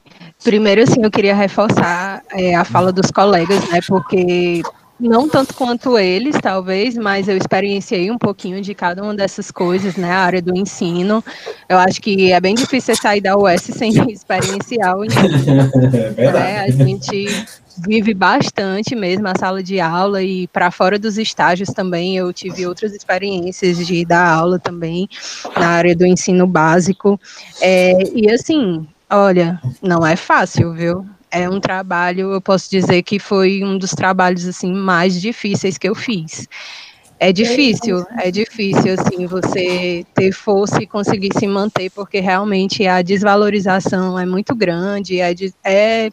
Primeiro, assim, eu queria reforçar é, a fala dos colegas, né? Porque não tanto quanto eles, talvez, mas eu experienciei um pouquinho de cada uma dessas coisas, né? A área do ensino. Eu acho que é bem difícil sair da UES sem [laughs] experienciar o ensino. [laughs] É verdade. Né? A gente vive bastante mesmo a sala de aula e para fora dos estágios também eu tive outras experiências de dar aula também na área do ensino básico. É, e assim, Olha, não é fácil, viu? É um trabalho, eu posso dizer que foi um dos trabalhos assim mais difíceis que eu fiz. É difícil, é difícil assim você ter força e conseguir se manter, porque realmente a desvalorização é muito grande, é, é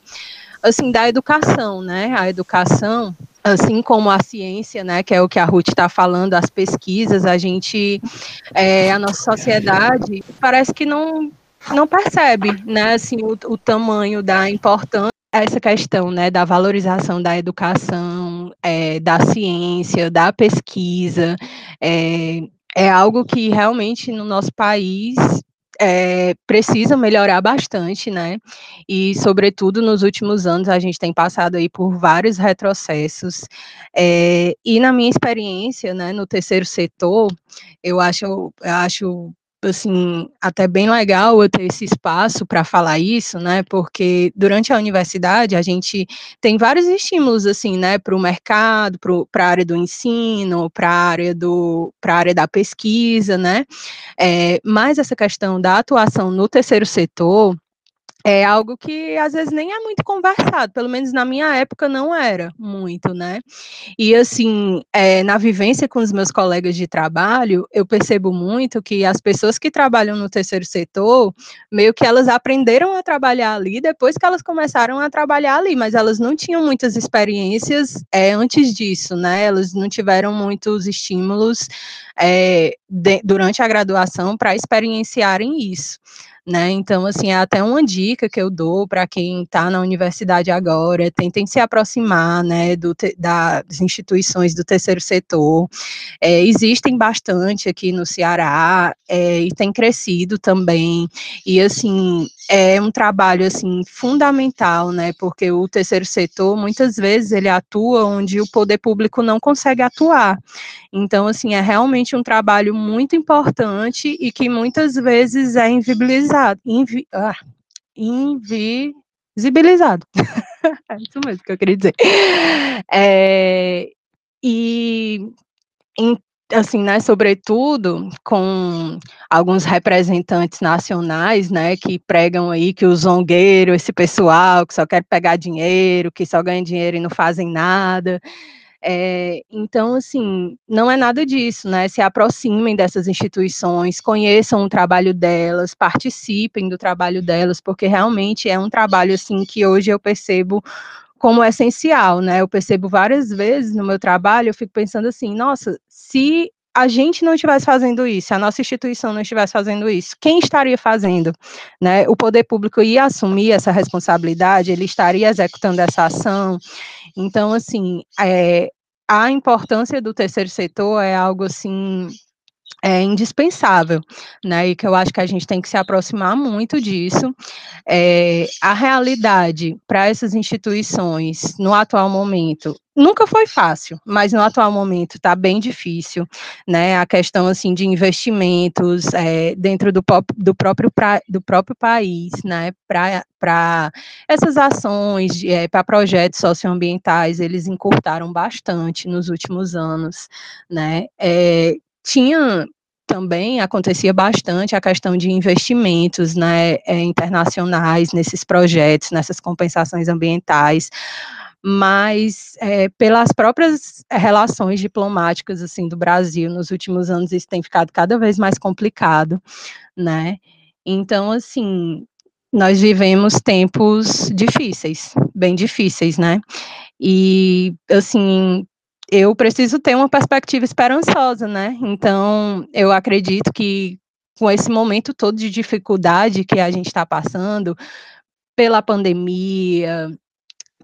assim da educação, né? A educação assim como a ciência, né, que é o que a Ruth está falando, as pesquisas, a gente, é, a nossa sociedade parece que não não percebe, né, assim, o, o tamanho da importância essa questão né, da valorização da educação, é, da ciência, da pesquisa, é, é, algo que realmente no nosso país é, precisa melhorar bastante, né? E, sobretudo, nos últimos anos, a gente tem passado aí por vários retrocessos. É, e, na minha experiência, né, no terceiro setor, eu acho, eu acho assim, até bem legal eu ter esse espaço para falar isso, né? Porque durante a universidade a gente tem vários estímulos, assim, né, para o mercado, para a área do ensino, para a área do, para área da pesquisa, né? É, mas essa questão da atuação no terceiro setor é algo que às vezes nem é muito conversado, pelo menos na minha época não era muito, né? E assim, é, na vivência com os meus colegas de trabalho, eu percebo muito que as pessoas que trabalham no terceiro setor, meio que elas aprenderam a trabalhar ali depois que elas começaram a trabalhar ali, mas elas não tinham muitas experiências é, antes disso, né? Elas não tiveram muitos estímulos é, de, durante a graduação para experienciarem isso né? Então, assim, é até uma dica que eu dou para quem está na universidade agora, tentem se aproximar, né, do, das instituições do terceiro setor. É, existem bastante aqui no Ceará é, e tem crescido também. E, assim, é um trabalho, assim, fundamental, né, porque o terceiro setor, muitas vezes, ele atua onde o poder público não consegue atuar. Então, assim, é realmente um trabalho muito importante e que muitas vezes é invisibilizado. Invi, ah, invisibilizado. [laughs] é isso mesmo que eu queria dizer. É, e, assim, né, sobretudo com alguns representantes nacionais, né, que pregam aí que o zongueiro, esse pessoal que só quer pegar dinheiro, que só ganha dinheiro e não fazem nada. É, então, assim, não é nada disso, né? Se aproximem dessas instituições, conheçam o trabalho delas, participem do trabalho delas, porque realmente é um trabalho, assim, que hoje eu percebo como essencial, né? Eu percebo várias vezes no meu trabalho, eu fico pensando assim, nossa, se a gente não estivesse fazendo isso, a nossa instituição não estivesse fazendo isso, quem estaria fazendo? Né? O poder público ia assumir essa responsabilidade, ele estaria executando essa ação. Então, assim, é, a importância do terceiro setor é algo assim é indispensável, né? E que eu acho que a gente tem que se aproximar muito disso. É, a realidade para essas instituições no atual momento nunca foi fácil, mas no atual momento está bem difícil, né? A questão assim de investimentos é, dentro do, do, próprio pra, do próprio país, né? Para essas ações, é, para projetos socioambientais, eles encurtaram bastante nos últimos anos, né? É, tinha também acontecia bastante a questão de investimentos né, é, internacionais nesses projetos, nessas compensações ambientais, mas é, pelas próprias relações diplomáticas assim do Brasil nos últimos anos isso tem ficado cada vez mais complicado, né? Então assim nós vivemos tempos difíceis, bem difíceis, né? E assim eu preciso ter uma perspectiva esperançosa, né? Então, eu acredito que com esse momento todo de dificuldade que a gente está passando, pela pandemia,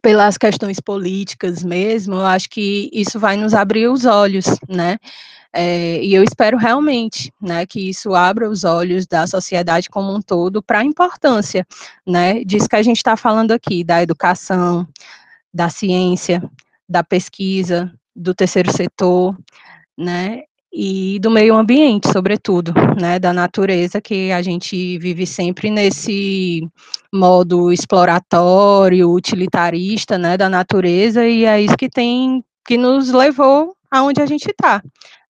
pelas questões políticas mesmo, eu acho que isso vai nos abrir os olhos, né? É, e eu espero realmente, né, que isso abra os olhos da sociedade como um todo para a importância, né, disso que a gente está falando aqui, da educação, da ciência, da pesquisa, do terceiro setor, né, e do meio ambiente, sobretudo, né, da natureza, que a gente vive sempre nesse modo exploratório, utilitarista, né, da natureza, e é isso que tem, que nos levou aonde a gente está,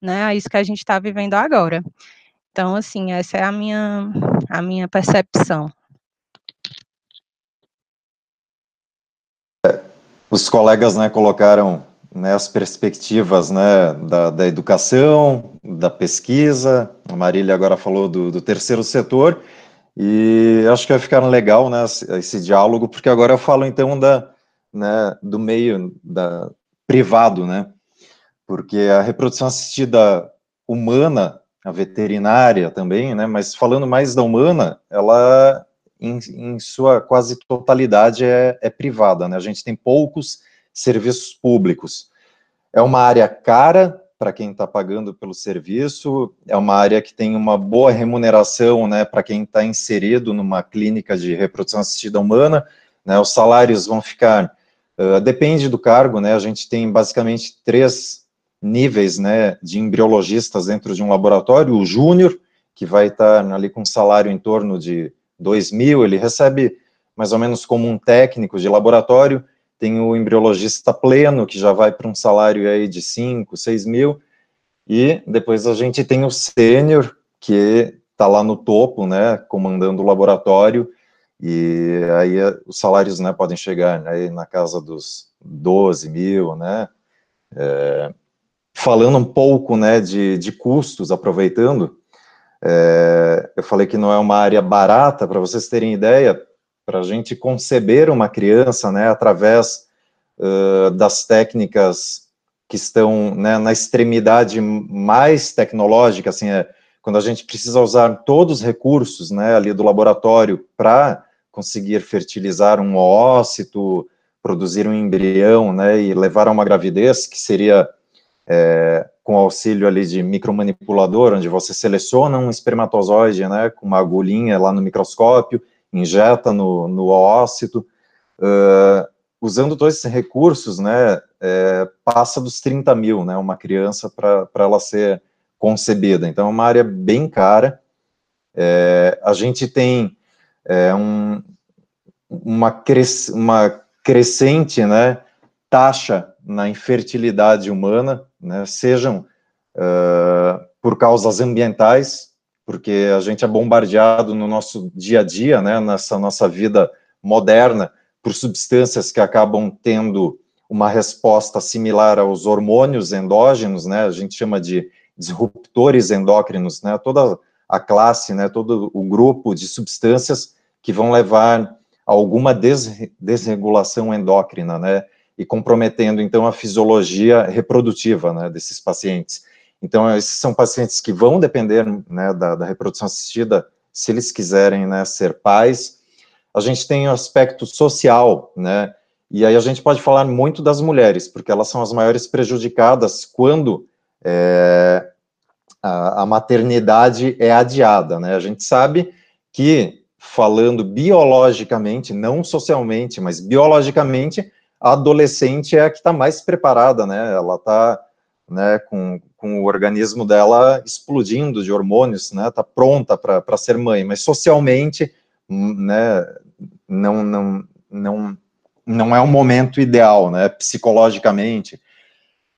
né, é isso que a gente está vivendo agora. Então, assim, essa é a minha, a minha percepção. Os colegas, né, colocaram né, as perspectivas né, da, da, educação, da pesquisa, a Marília agora falou do, do, terceiro setor, e acho que vai ficar legal né, esse diálogo, porque agora eu falo então da, né, do meio da, privado, né, porque a reprodução assistida humana, a veterinária também, né, mas falando mais da humana, ela em, em sua quase totalidade é, é privada, né, a gente tem poucos serviços públicos. É uma área cara para quem está pagando pelo serviço, é uma área que tem uma boa remuneração né, para quem está inserido numa clínica de reprodução assistida humana, né, os salários vão ficar, uh, depende do cargo, né, a gente tem basicamente três níveis né, de embriologistas dentro de um laboratório, o júnior, que vai estar tá ali com um salário em torno de 2 mil, ele recebe mais ou menos como um técnico de laboratório, tem o embriologista pleno, que já vai para um salário aí de 5, 6 mil, e depois a gente tem o sênior, que está lá no topo, né, comandando o laboratório, e aí eh, os salários, né, podem chegar né, na casa dos 12 mil, né, é, falando um pouco, né, de, de custos, aproveitando, é, eu falei que não é uma área barata, para vocês terem ideia, para a gente conceber uma criança, né, através uh, das técnicas que estão né, na extremidade mais tecnológica, assim, é, quando a gente precisa usar todos os recursos, né, ali do laboratório para conseguir fertilizar um oócito, produzir um embrião, né, e levar a uma gravidez, que seria é, com auxílio ali de micromanipulador, onde você seleciona um espermatozoide, né, com uma agulhinha lá no microscópio, injeta no, no ócito, uh, usando todos esses recursos, né, é, passa dos 30 mil, né, uma criança para ela ser concebida. Então, é uma área bem cara. É, a gente tem é, um, uma, cres, uma crescente, né, taxa na infertilidade humana, né, sejam uh, por causas ambientais, porque a gente é bombardeado no nosso dia a dia, né, nessa nossa vida moderna, por substâncias que acabam tendo uma resposta similar aos hormônios endógenos, né, a gente chama de disruptores endócrinos, né, toda a classe, né, todo o grupo de substâncias que vão levar a alguma desregulação endócrina, né, e comprometendo, então, a fisiologia reprodutiva, né, desses pacientes. Então, esses são pacientes que vão depender né, da, da, reprodução assistida, se eles quiserem né, ser pais. A gente tem o aspecto social, né, E aí a gente pode falar muito das mulheres, porque elas são as maiores prejudicadas quando é, a, a, maternidade é adiada, né? A gente sabe que, falando biologicamente, não socialmente, mas biologicamente, a adolescente é a que está mais preparada, né? Ela está né, com, com o organismo dela explodindo de hormônios, né? Está pronta para ser mãe, mas socialmente, hum, né? Não, não, não, não é um momento ideal, né? Psicologicamente.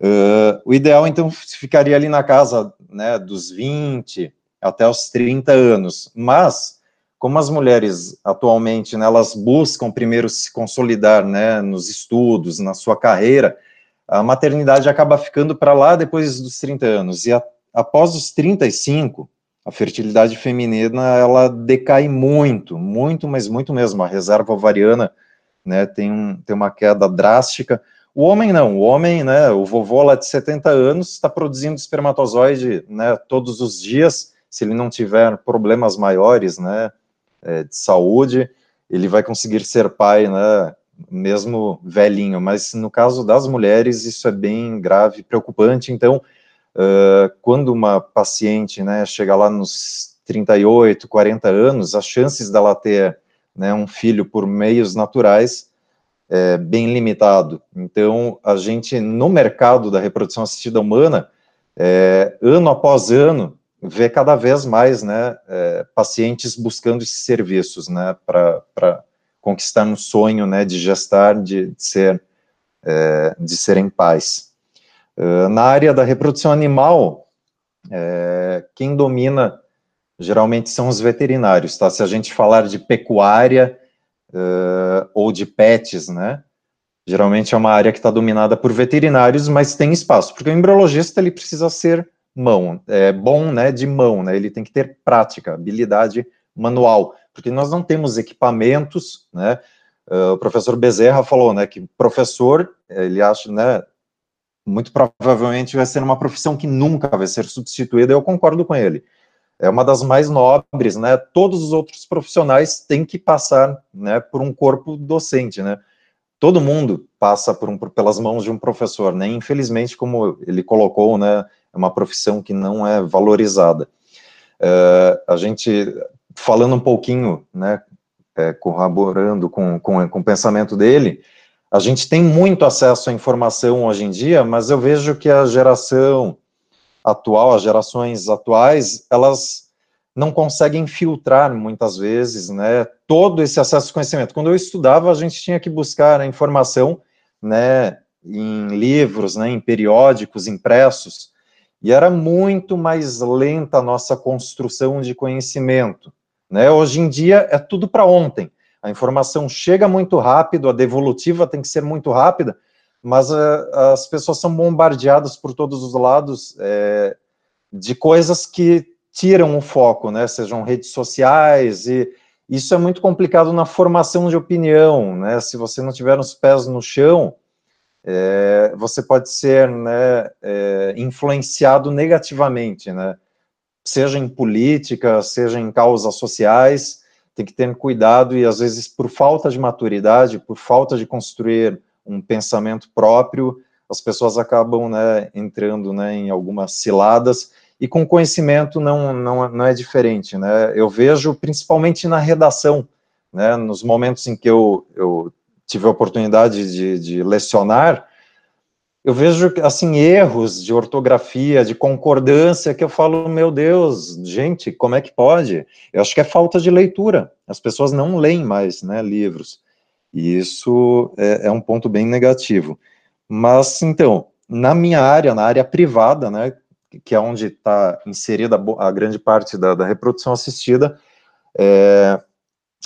Uh, o ideal, então, ficaria ali na casa né, dos 20 até os 30 anos. Mas, como as mulheres atualmente, né, elas buscam primeiro se consolidar né, nos estudos, na sua carreira, a maternidade acaba ficando para lá depois dos 30 anos. E a, após os 35, a fertilidade feminina, ela decai muito, muito, mas muito mesmo. A reserva ovariana né, tem, um, tem uma queda drástica, o homem não, o homem, né, o vovô lá de 70 anos está produzindo espermatozoide, né, todos os dias, se ele não tiver problemas maiores, né, é, de saúde, ele vai conseguir ser pai, né, mesmo velhinho, mas no caso das mulheres isso é bem grave, preocupante, então, uh, quando uma paciente, né, chega lá nos 38, 40 anos, as chances dela ter, né, um filho por meios naturais é, bem limitado. Então, a gente, no mercado da reprodução assistida humana, é, ano após ano, vê cada vez mais né, é, pacientes buscando esses serviços né, para conquistar um sonho né, de gestar, de, de ser, é, de serem pais. Uh, na área da reprodução animal, é, quem domina geralmente são os veterinários, tá? Se a gente falar de pecuária, uh, ou de pets, né? Geralmente é uma área que está dominada por veterinários, mas tem espaço, porque o embriologista ele precisa ser mão, é bom, né, de mão, né? Ele tem que ter prática, habilidade manual, porque nós não temos equipamentos, né? Uh, o professor Bezerra falou, né, que professor, ele acha, né, muito provavelmente vai ser uma profissão que nunca vai ser substituída, eu concordo com ele é uma das mais nobres, né? Todos os outros profissionais têm que passar, né, por um corpo docente, né? Todo mundo passa por um, pelas mãos de um professor, né? Infelizmente, como ele colocou, né, é uma profissão que não é valorizada. É, a gente, falando um pouquinho, né, é, corroborando com, com, com o pensamento dele, a gente tem muito acesso à informação hoje em dia, mas eu vejo que a geração atual, as gerações atuais, elas não conseguem filtrar muitas vezes, né, todo esse acesso ao conhecimento. Quando eu estudava, a gente tinha que buscar a informação, né, em livros, né, em periódicos impressos, e era muito mais lenta a nossa construção de conhecimento, né? Hoje em dia é tudo para ontem. A informação chega muito rápido, a devolutiva tem que ser muito rápida, mas uh, as pessoas são bombardeadas por todos os lados é, de coisas que tiram o foco, né? Sejam redes sociais e isso é muito complicado na formação de opinião, né? Se você não tiver os pés no chão, é, você pode ser né, é, influenciado negativamente, né? Seja em política, seja em causas sociais, tem que ter cuidado e às vezes por falta de maturidade, por falta de construir um pensamento próprio, as pessoas acabam né, entrando né, em algumas ciladas, e com conhecimento não, não, não é diferente. Né? Eu vejo principalmente na redação, né, nos momentos em que eu, eu tive a oportunidade de, de lecionar, eu vejo assim erros de ortografia, de concordância que eu falo, meu Deus, gente, como é que pode? Eu acho que é falta de leitura. As pessoas não leem mais, né, livros. E isso é, é um ponto bem negativo. Mas, então, na minha área, na área privada, né, que é onde está inserida a grande parte da, da reprodução assistida, é,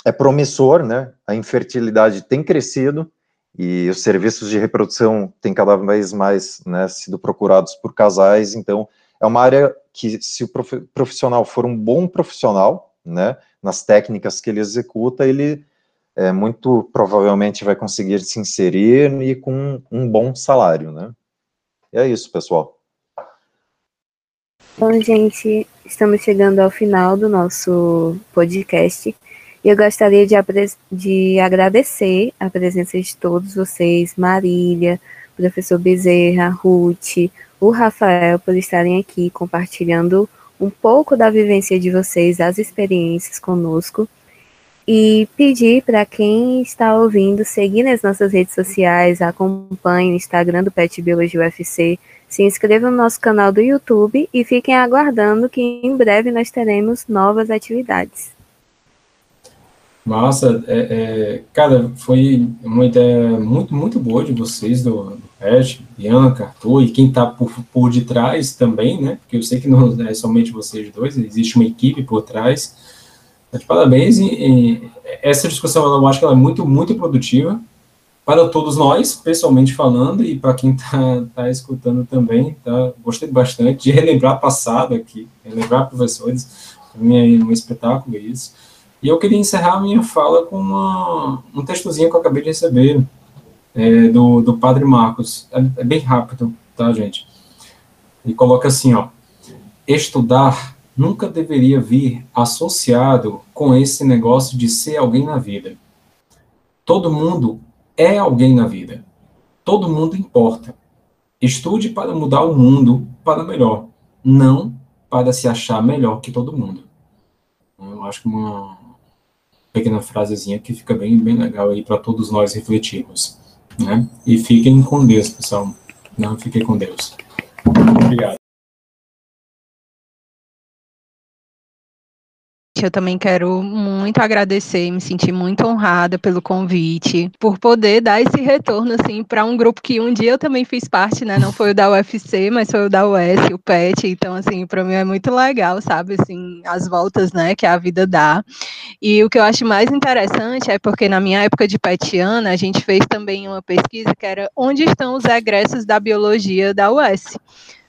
é, promissor, né, a infertilidade tem crescido e os serviços de reprodução têm cada vez mais né, sido procurados por casais, então é uma área que, se o profissional for um bom profissional, né, nas técnicas que ele executa, ele é, muito provavelmente vai conseguir se inserir e com um bom salário, né? E é isso, pessoal. Bom, gente, estamos chegando ao final do nosso podcast eu gostaria de, de agradecer a presença de todos vocês, Marília, professor Bezerra, Ruth, o Rafael, por estarem aqui compartilhando um pouco da vivência de vocês, as experiências conosco. E pedir para quem está ouvindo seguir nas nossas redes sociais, acompanhe o Instagram do Pet Biologia UFC, se inscreva no nosso canal do YouTube e fiquem aguardando que em breve nós teremos novas atividades. Massa, é, é, cara, foi uma ideia muito, muito boa de vocês, do, Pet, Bianca, Arthur, e quem está por, por detrás também, né? Porque eu sei que não é somente vocês dois, existe uma equipe por trás. Parabéns, e, e, essa discussão eu acho que ela é muito, muito produtiva para todos nós, pessoalmente falando, e para quem está tá escutando também, tá? Gostei bastante de relembrar passado aqui, relembrar professores, para mim é um espetáculo isso. E eu queria encerrar a minha fala com uma, um textozinho que eu acabei de receber é, do, do Padre Marcos. É, é bem rápido, tá, gente? E coloca assim, ó. Estudar nunca deveria vir associado com esse negócio de ser alguém na vida. Todo mundo é alguém na vida. Todo mundo importa. Estude para mudar o mundo para melhor, não para se achar melhor que todo mundo. Eu acho que uma, pequena frasezinha que fica bem, bem legal aí para todos nós refletirmos. Né? E fiquem com Deus, pessoal. Não fiquem com Deus. Obrigado. Eu também quero muito agradecer e me sentir muito honrada pelo convite, por poder dar esse retorno assim para um grupo que um dia eu também fiz parte, né? Não foi o da UFC, mas foi o da US, o PET. Então assim, para mim é muito legal, sabe, assim, as voltas, né, que a vida dá. E o que eu acho mais interessante é porque na minha época de petiana, a gente fez também uma pesquisa que era onde estão os egressos da biologia da US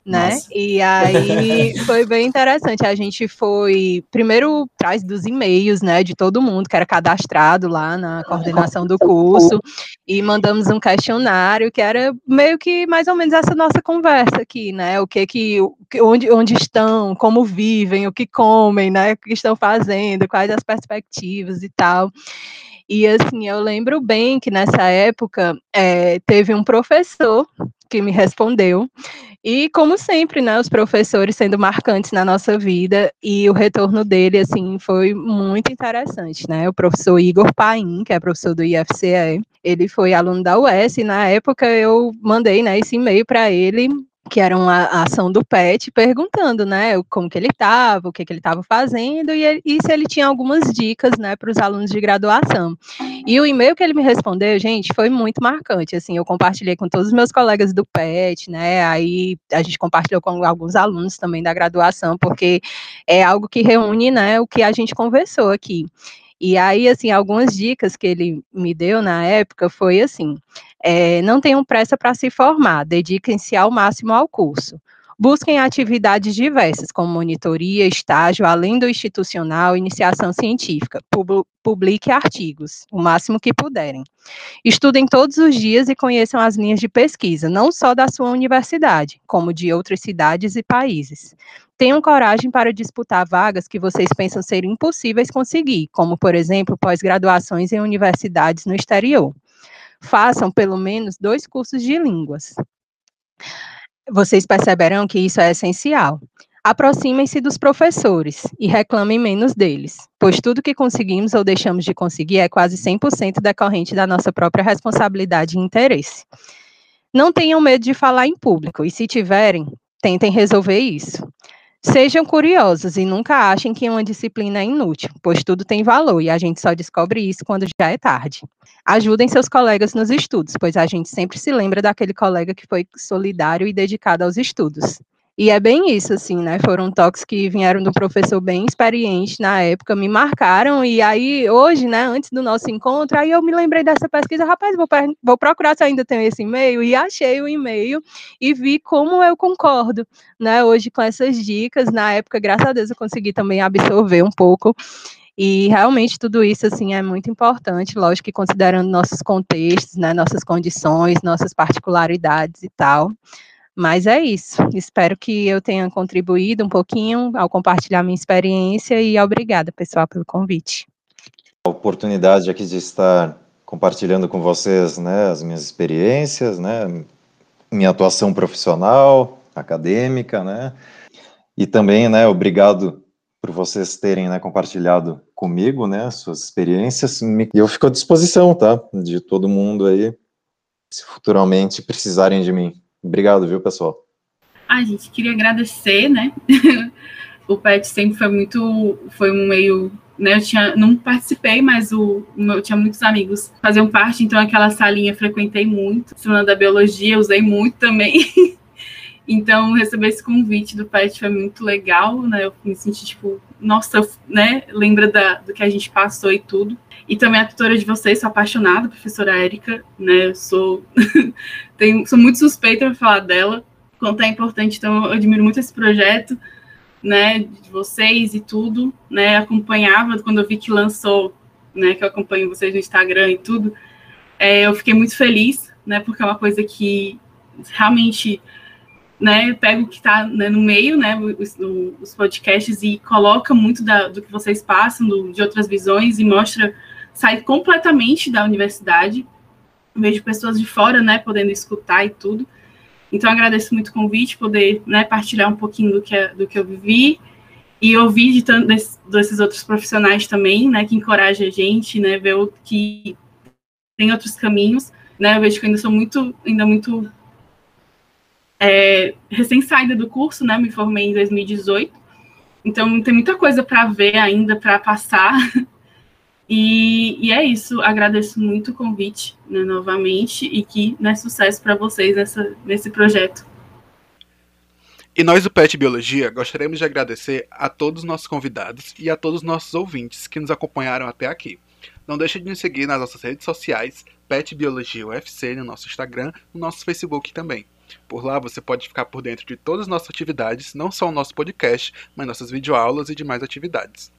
né? Nossa. E aí [laughs] foi bem interessante. A gente foi primeiro atrás dos e-mails, né, de todo mundo que era cadastrado lá na coordenação do curso e mandamos um questionário que era meio que mais ou menos essa nossa conversa aqui, né? O que que onde, onde estão, como vivem, o que comem, né? O que estão fazendo, quais as perspectivas e tal. E assim, eu lembro bem que nessa época é, teve um professor que me respondeu. E como sempre, né, os professores sendo marcantes na nossa vida e o retorno dele assim foi muito interessante, né? O professor Igor Paim, que é professor do IFCE, ele foi aluno da UES e na época eu mandei, né, esse e-mail para ele que era uma ação do PET, perguntando, né, como que ele estava, o que, que ele estava fazendo, e, e, se ele tinha algumas dicas, né, para os alunos de graduação. E o e-mail que ele me respondeu, gente, foi muito marcante, assim, eu compartilhei com todos os meus colegas do PET, né, aí a gente compartilhou com alguns alunos também da graduação, porque é algo que reúne, né, o que a gente conversou aqui. E aí, assim, algumas dicas que ele me deu na época foi assim: é, não tenham pressa para se formar, dediquem-se ao máximo ao curso. Busquem atividades diversas, como monitoria, estágio, além do institucional, iniciação científica. Publique artigos, o máximo que puderem. Estudem todos os dias e conheçam as linhas de pesquisa, não só da sua universidade, como de outras cidades e países. Tenham coragem para disputar vagas que vocês pensam ser impossíveis conseguir, como, por exemplo, pós-graduações em universidades no exterior. Façam pelo menos dois cursos de línguas vocês perceberão que isso é essencial. Aproximem-se dos professores e reclamem menos deles, pois tudo que conseguimos ou deixamos de conseguir é quase 100% decorrente da nossa própria responsabilidade e interesse. Não tenham medo de falar em público e, se tiverem, tentem resolver isso. Sejam curiosos e nunca achem que uma disciplina é inútil, pois tudo tem valor e a gente só descobre isso quando já é tarde. Ajudem seus colegas nos estudos, pois a gente sempre se lembra daquele colega que foi solidário e dedicado aos estudos. E é bem isso, assim, né? Foram toques que vieram do professor bem experiente na época, me marcaram, e aí, hoje, né, antes do nosso encontro, aí eu me lembrei dessa pesquisa, rapaz, vou, vou procurar se ainda tem esse e-mail, e achei o e-mail, e vi como eu concordo, né, hoje com essas dicas, na época, graças a Deus, eu consegui também absorver um pouco, e realmente tudo isso assim é muito importante, lógico que considerando nossos contextos, né, nossas condições, nossas particularidades e tal. Mas é isso. Espero que eu tenha contribuído um pouquinho ao compartilhar minha experiência e obrigada, pessoal, pelo convite. A oportunidade aqui de estar compartilhando com vocês, né, as minhas experiências, né, minha atuação profissional, acadêmica, né, e também, né, obrigado por vocês terem, né, compartilhado comigo, né, suas experiências, e eu fico à disposição, tá, de todo mundo aí, se futuramente precisarem de mim. Obrigado, viu, pessoal? A gente queria agradecer, né, [laughs] o PET sempre foi muito, foi um meio né, eu tinha, não participei, mas o, eu tinha muitos amigos faziam parte, então aquela salinha frequentei muito. Semana da Biologia usei muito também. [laughs] então, receber esse convite do PET foi muito legal, né? Eu me senti, tipo, nossa, né? Lembra da, do que a gente passou e tudo. E também a tutora de vocês, sou apaixonada, professora Érica, né? Eu sou, [laughs] tenho, sou muito suspeita para falar dela, quanto é importante, então eu admiro muito esse projeto né, de vocês e tudo, né, acompanhava quando eu vi que lançou, né, que eu acompanho vocês no Instagram e tudo, é, eu fiquei muito feliz, né, porque é uma coisa que realmente, né, pego o que está né, no meio, né, os, os, podcasts e coloca muito da, do que vocês passam, do, de outras visões e mostra, sai completamente da universidade, vejo pessoas de fora, né, podendo escutar e tudo, então, agradeço muito o convite, poder né, partilhar um pouquinho do que, do que eu vivi e ouvir de tanto desses, desses outros profissionais também, né, que encorajam a gente, né, ver que tem outros caminhos, né, eu vejo que eu ainda sou muito, ainda muito é, recém-saída do curso, né, me formei em 2018, então tem muita coisa para ver ainda, para passar, [laughs] E, e, é isso, agradeço muito o convite né, novamente e que né, sucesso para vocês nessa, nesse projeto. E nós do PET Biologia gostaríamos de agradecer a todos os nossos convidados e a todos os nossos ouvintes que nos acompanharam até aqui. Não deixe de nos seguir nas nossas redes sociais, PET Biologia UFC, no nosso Instagram, no nosso Facebook também. Por lá você pode ficar por dentro de todas as nossas atividades, não só o nosso podcast, mas nossas videoaulas e demais atividades.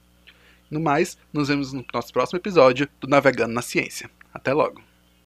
No mais, nos vemos no nosso próximo episódio do Navegando na Ciência. Até logo!